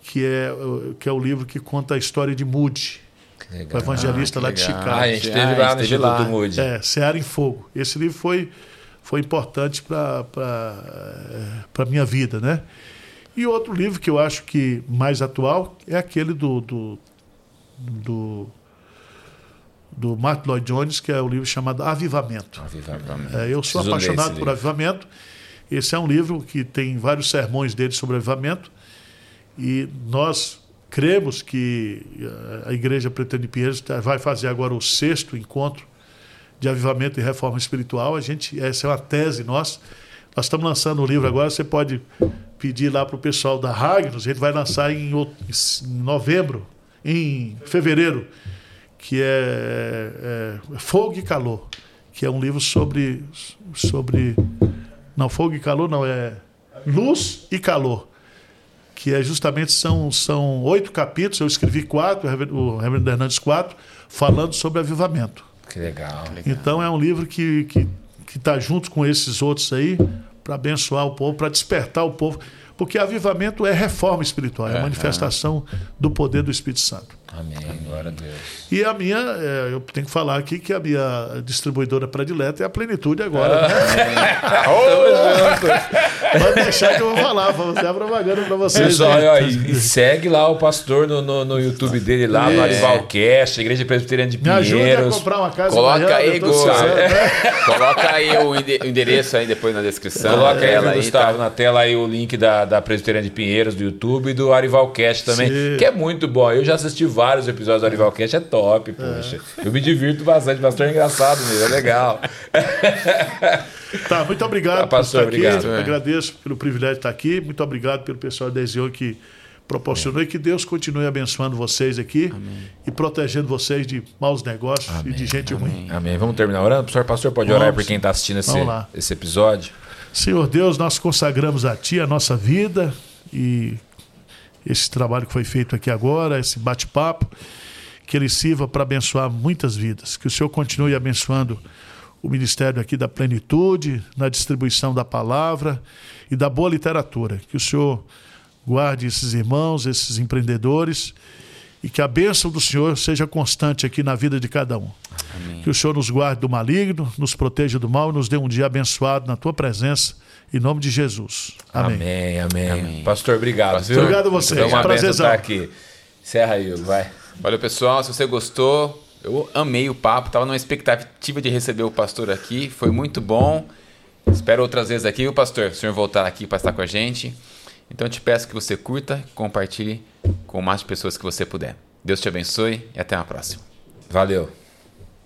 que é, o- que é o livro que conta a história de Moody, o legal. evangelista Ah, lá que de legal. Chicago. Ah, a gente Ah, teve a lá no Instituto lá. Moody. É, Seara em Fogo. Esse livro foi, foi importante para a minha vida, né? E outro livro que eu acho que mais atual é aquele do, do, do, do Martin Lloyd Jones, que é o livro chamado Avivamento. Avivamento. É, eu sou Preciso apaixonado por livro. avivamento. Esse é um livro que tem vários sermões dele sobre avivamento. E nós cremos que eh, a Igreja Pretende Pinheiros tá- vai fazer agora o sexto encontro de avivamento e reforma espiritual. A gente, essa é uma tese nossa. Nós estamos lançando o livro agora. Você pode pedir lá para o pessoal da Ragnos. A gente vai lançar em, novembro, em fevereiro, que é, é Fogo e Calor, que é um livro sobre sobre não fogo e calor não é luz e calor que é justamente são, são oito capítulos, eu escrevi quatro, o Reverendo- Hernandes quatro, falando sobre avivamento. Que legal. Então é um livro que, que que está junto com esses outros aí para abençoar o povo, para despertar o povo. Porque avivamento é reforma espiritual, é, a manifestação do poder do Espírito Santo. Amém. Glória a Deus. E a minha, é, eu tenho que falar aqui que a minha distribuidora predileta é a Plenitude agora. Né? <laughs> Pode deixar que eu vou falar, vou fazer a propaganda para vocês. Pessoal, ó, e, e segue lá o pastor no, no, no YouTube dele, lá no Arivalcast, Igreja Presbiteriana de Me ajude a Pinheiros. comprar uma casa Coloca aí, Gustavo. né? <laughs> Coloca aí o ende- o endereço aí depois na descrição. Coloca aí, aí, Gustavo, tá? na tela aí o link da, da Presbiteriana de Pinheiros do YouTube e do Arivalcast também, Sim. que é muito bom. Eu já assisti vários episódios do Arivalcast, é top, poxa. Eu me divirto bastante, pastor é engraçado mesmo, é legal. Tá, muito obrigado Tá, pastor, por estar aqui. obrigado. Agradeço pelo privilégio de estar aqui. Muito obrigado pelo pessoal da Ezion que proporcionou e que Deus continue abençoando vocês aqui e protegendo vocês de maus negócios e de gente ruim. Amém. Vamos terminar orando? Pastor, pastor pode orar Vamos. por quem está assistindo esse, esse episódio? Senhor Deus, nós consagramos a Ti a nossa vida e esse trabalho que foi feito aqui agora, esse bate-papo, que ele sirva para abençoar muitas vidas. Que o Senhor continue abençoando o ministério aqui da plenitude, na distribuição da palavra e da boa literatura. Que o Senhor guarde esses irmãos, esses empreendedores e que a bênção do Senhor seja constante aqui na vida de cada um. Que o Senhor nos guarde do maligno, nos proteja do mal e nos dê um dia abençoado na tua presença. Em nome de Jesus. Amém. Amém, amém. Pastor, obrigado. Pastor, viu? obrigado a vocês. Foi uma Prazerzão. estar aqui. Encerra aí, vai. Valeu, pessoal. Se você gostou, eu amei o papo. Tava numa expectativa de receber o pastor aqui. Foi muito bom. Espero outras vezes aqui, o pastor, o senhor voltar aqui para estar com a gente. Então eu te peço que você curta, compartilhe com o mais pessoas que você puder. Deus te abençoe e até a próxima. Valeu.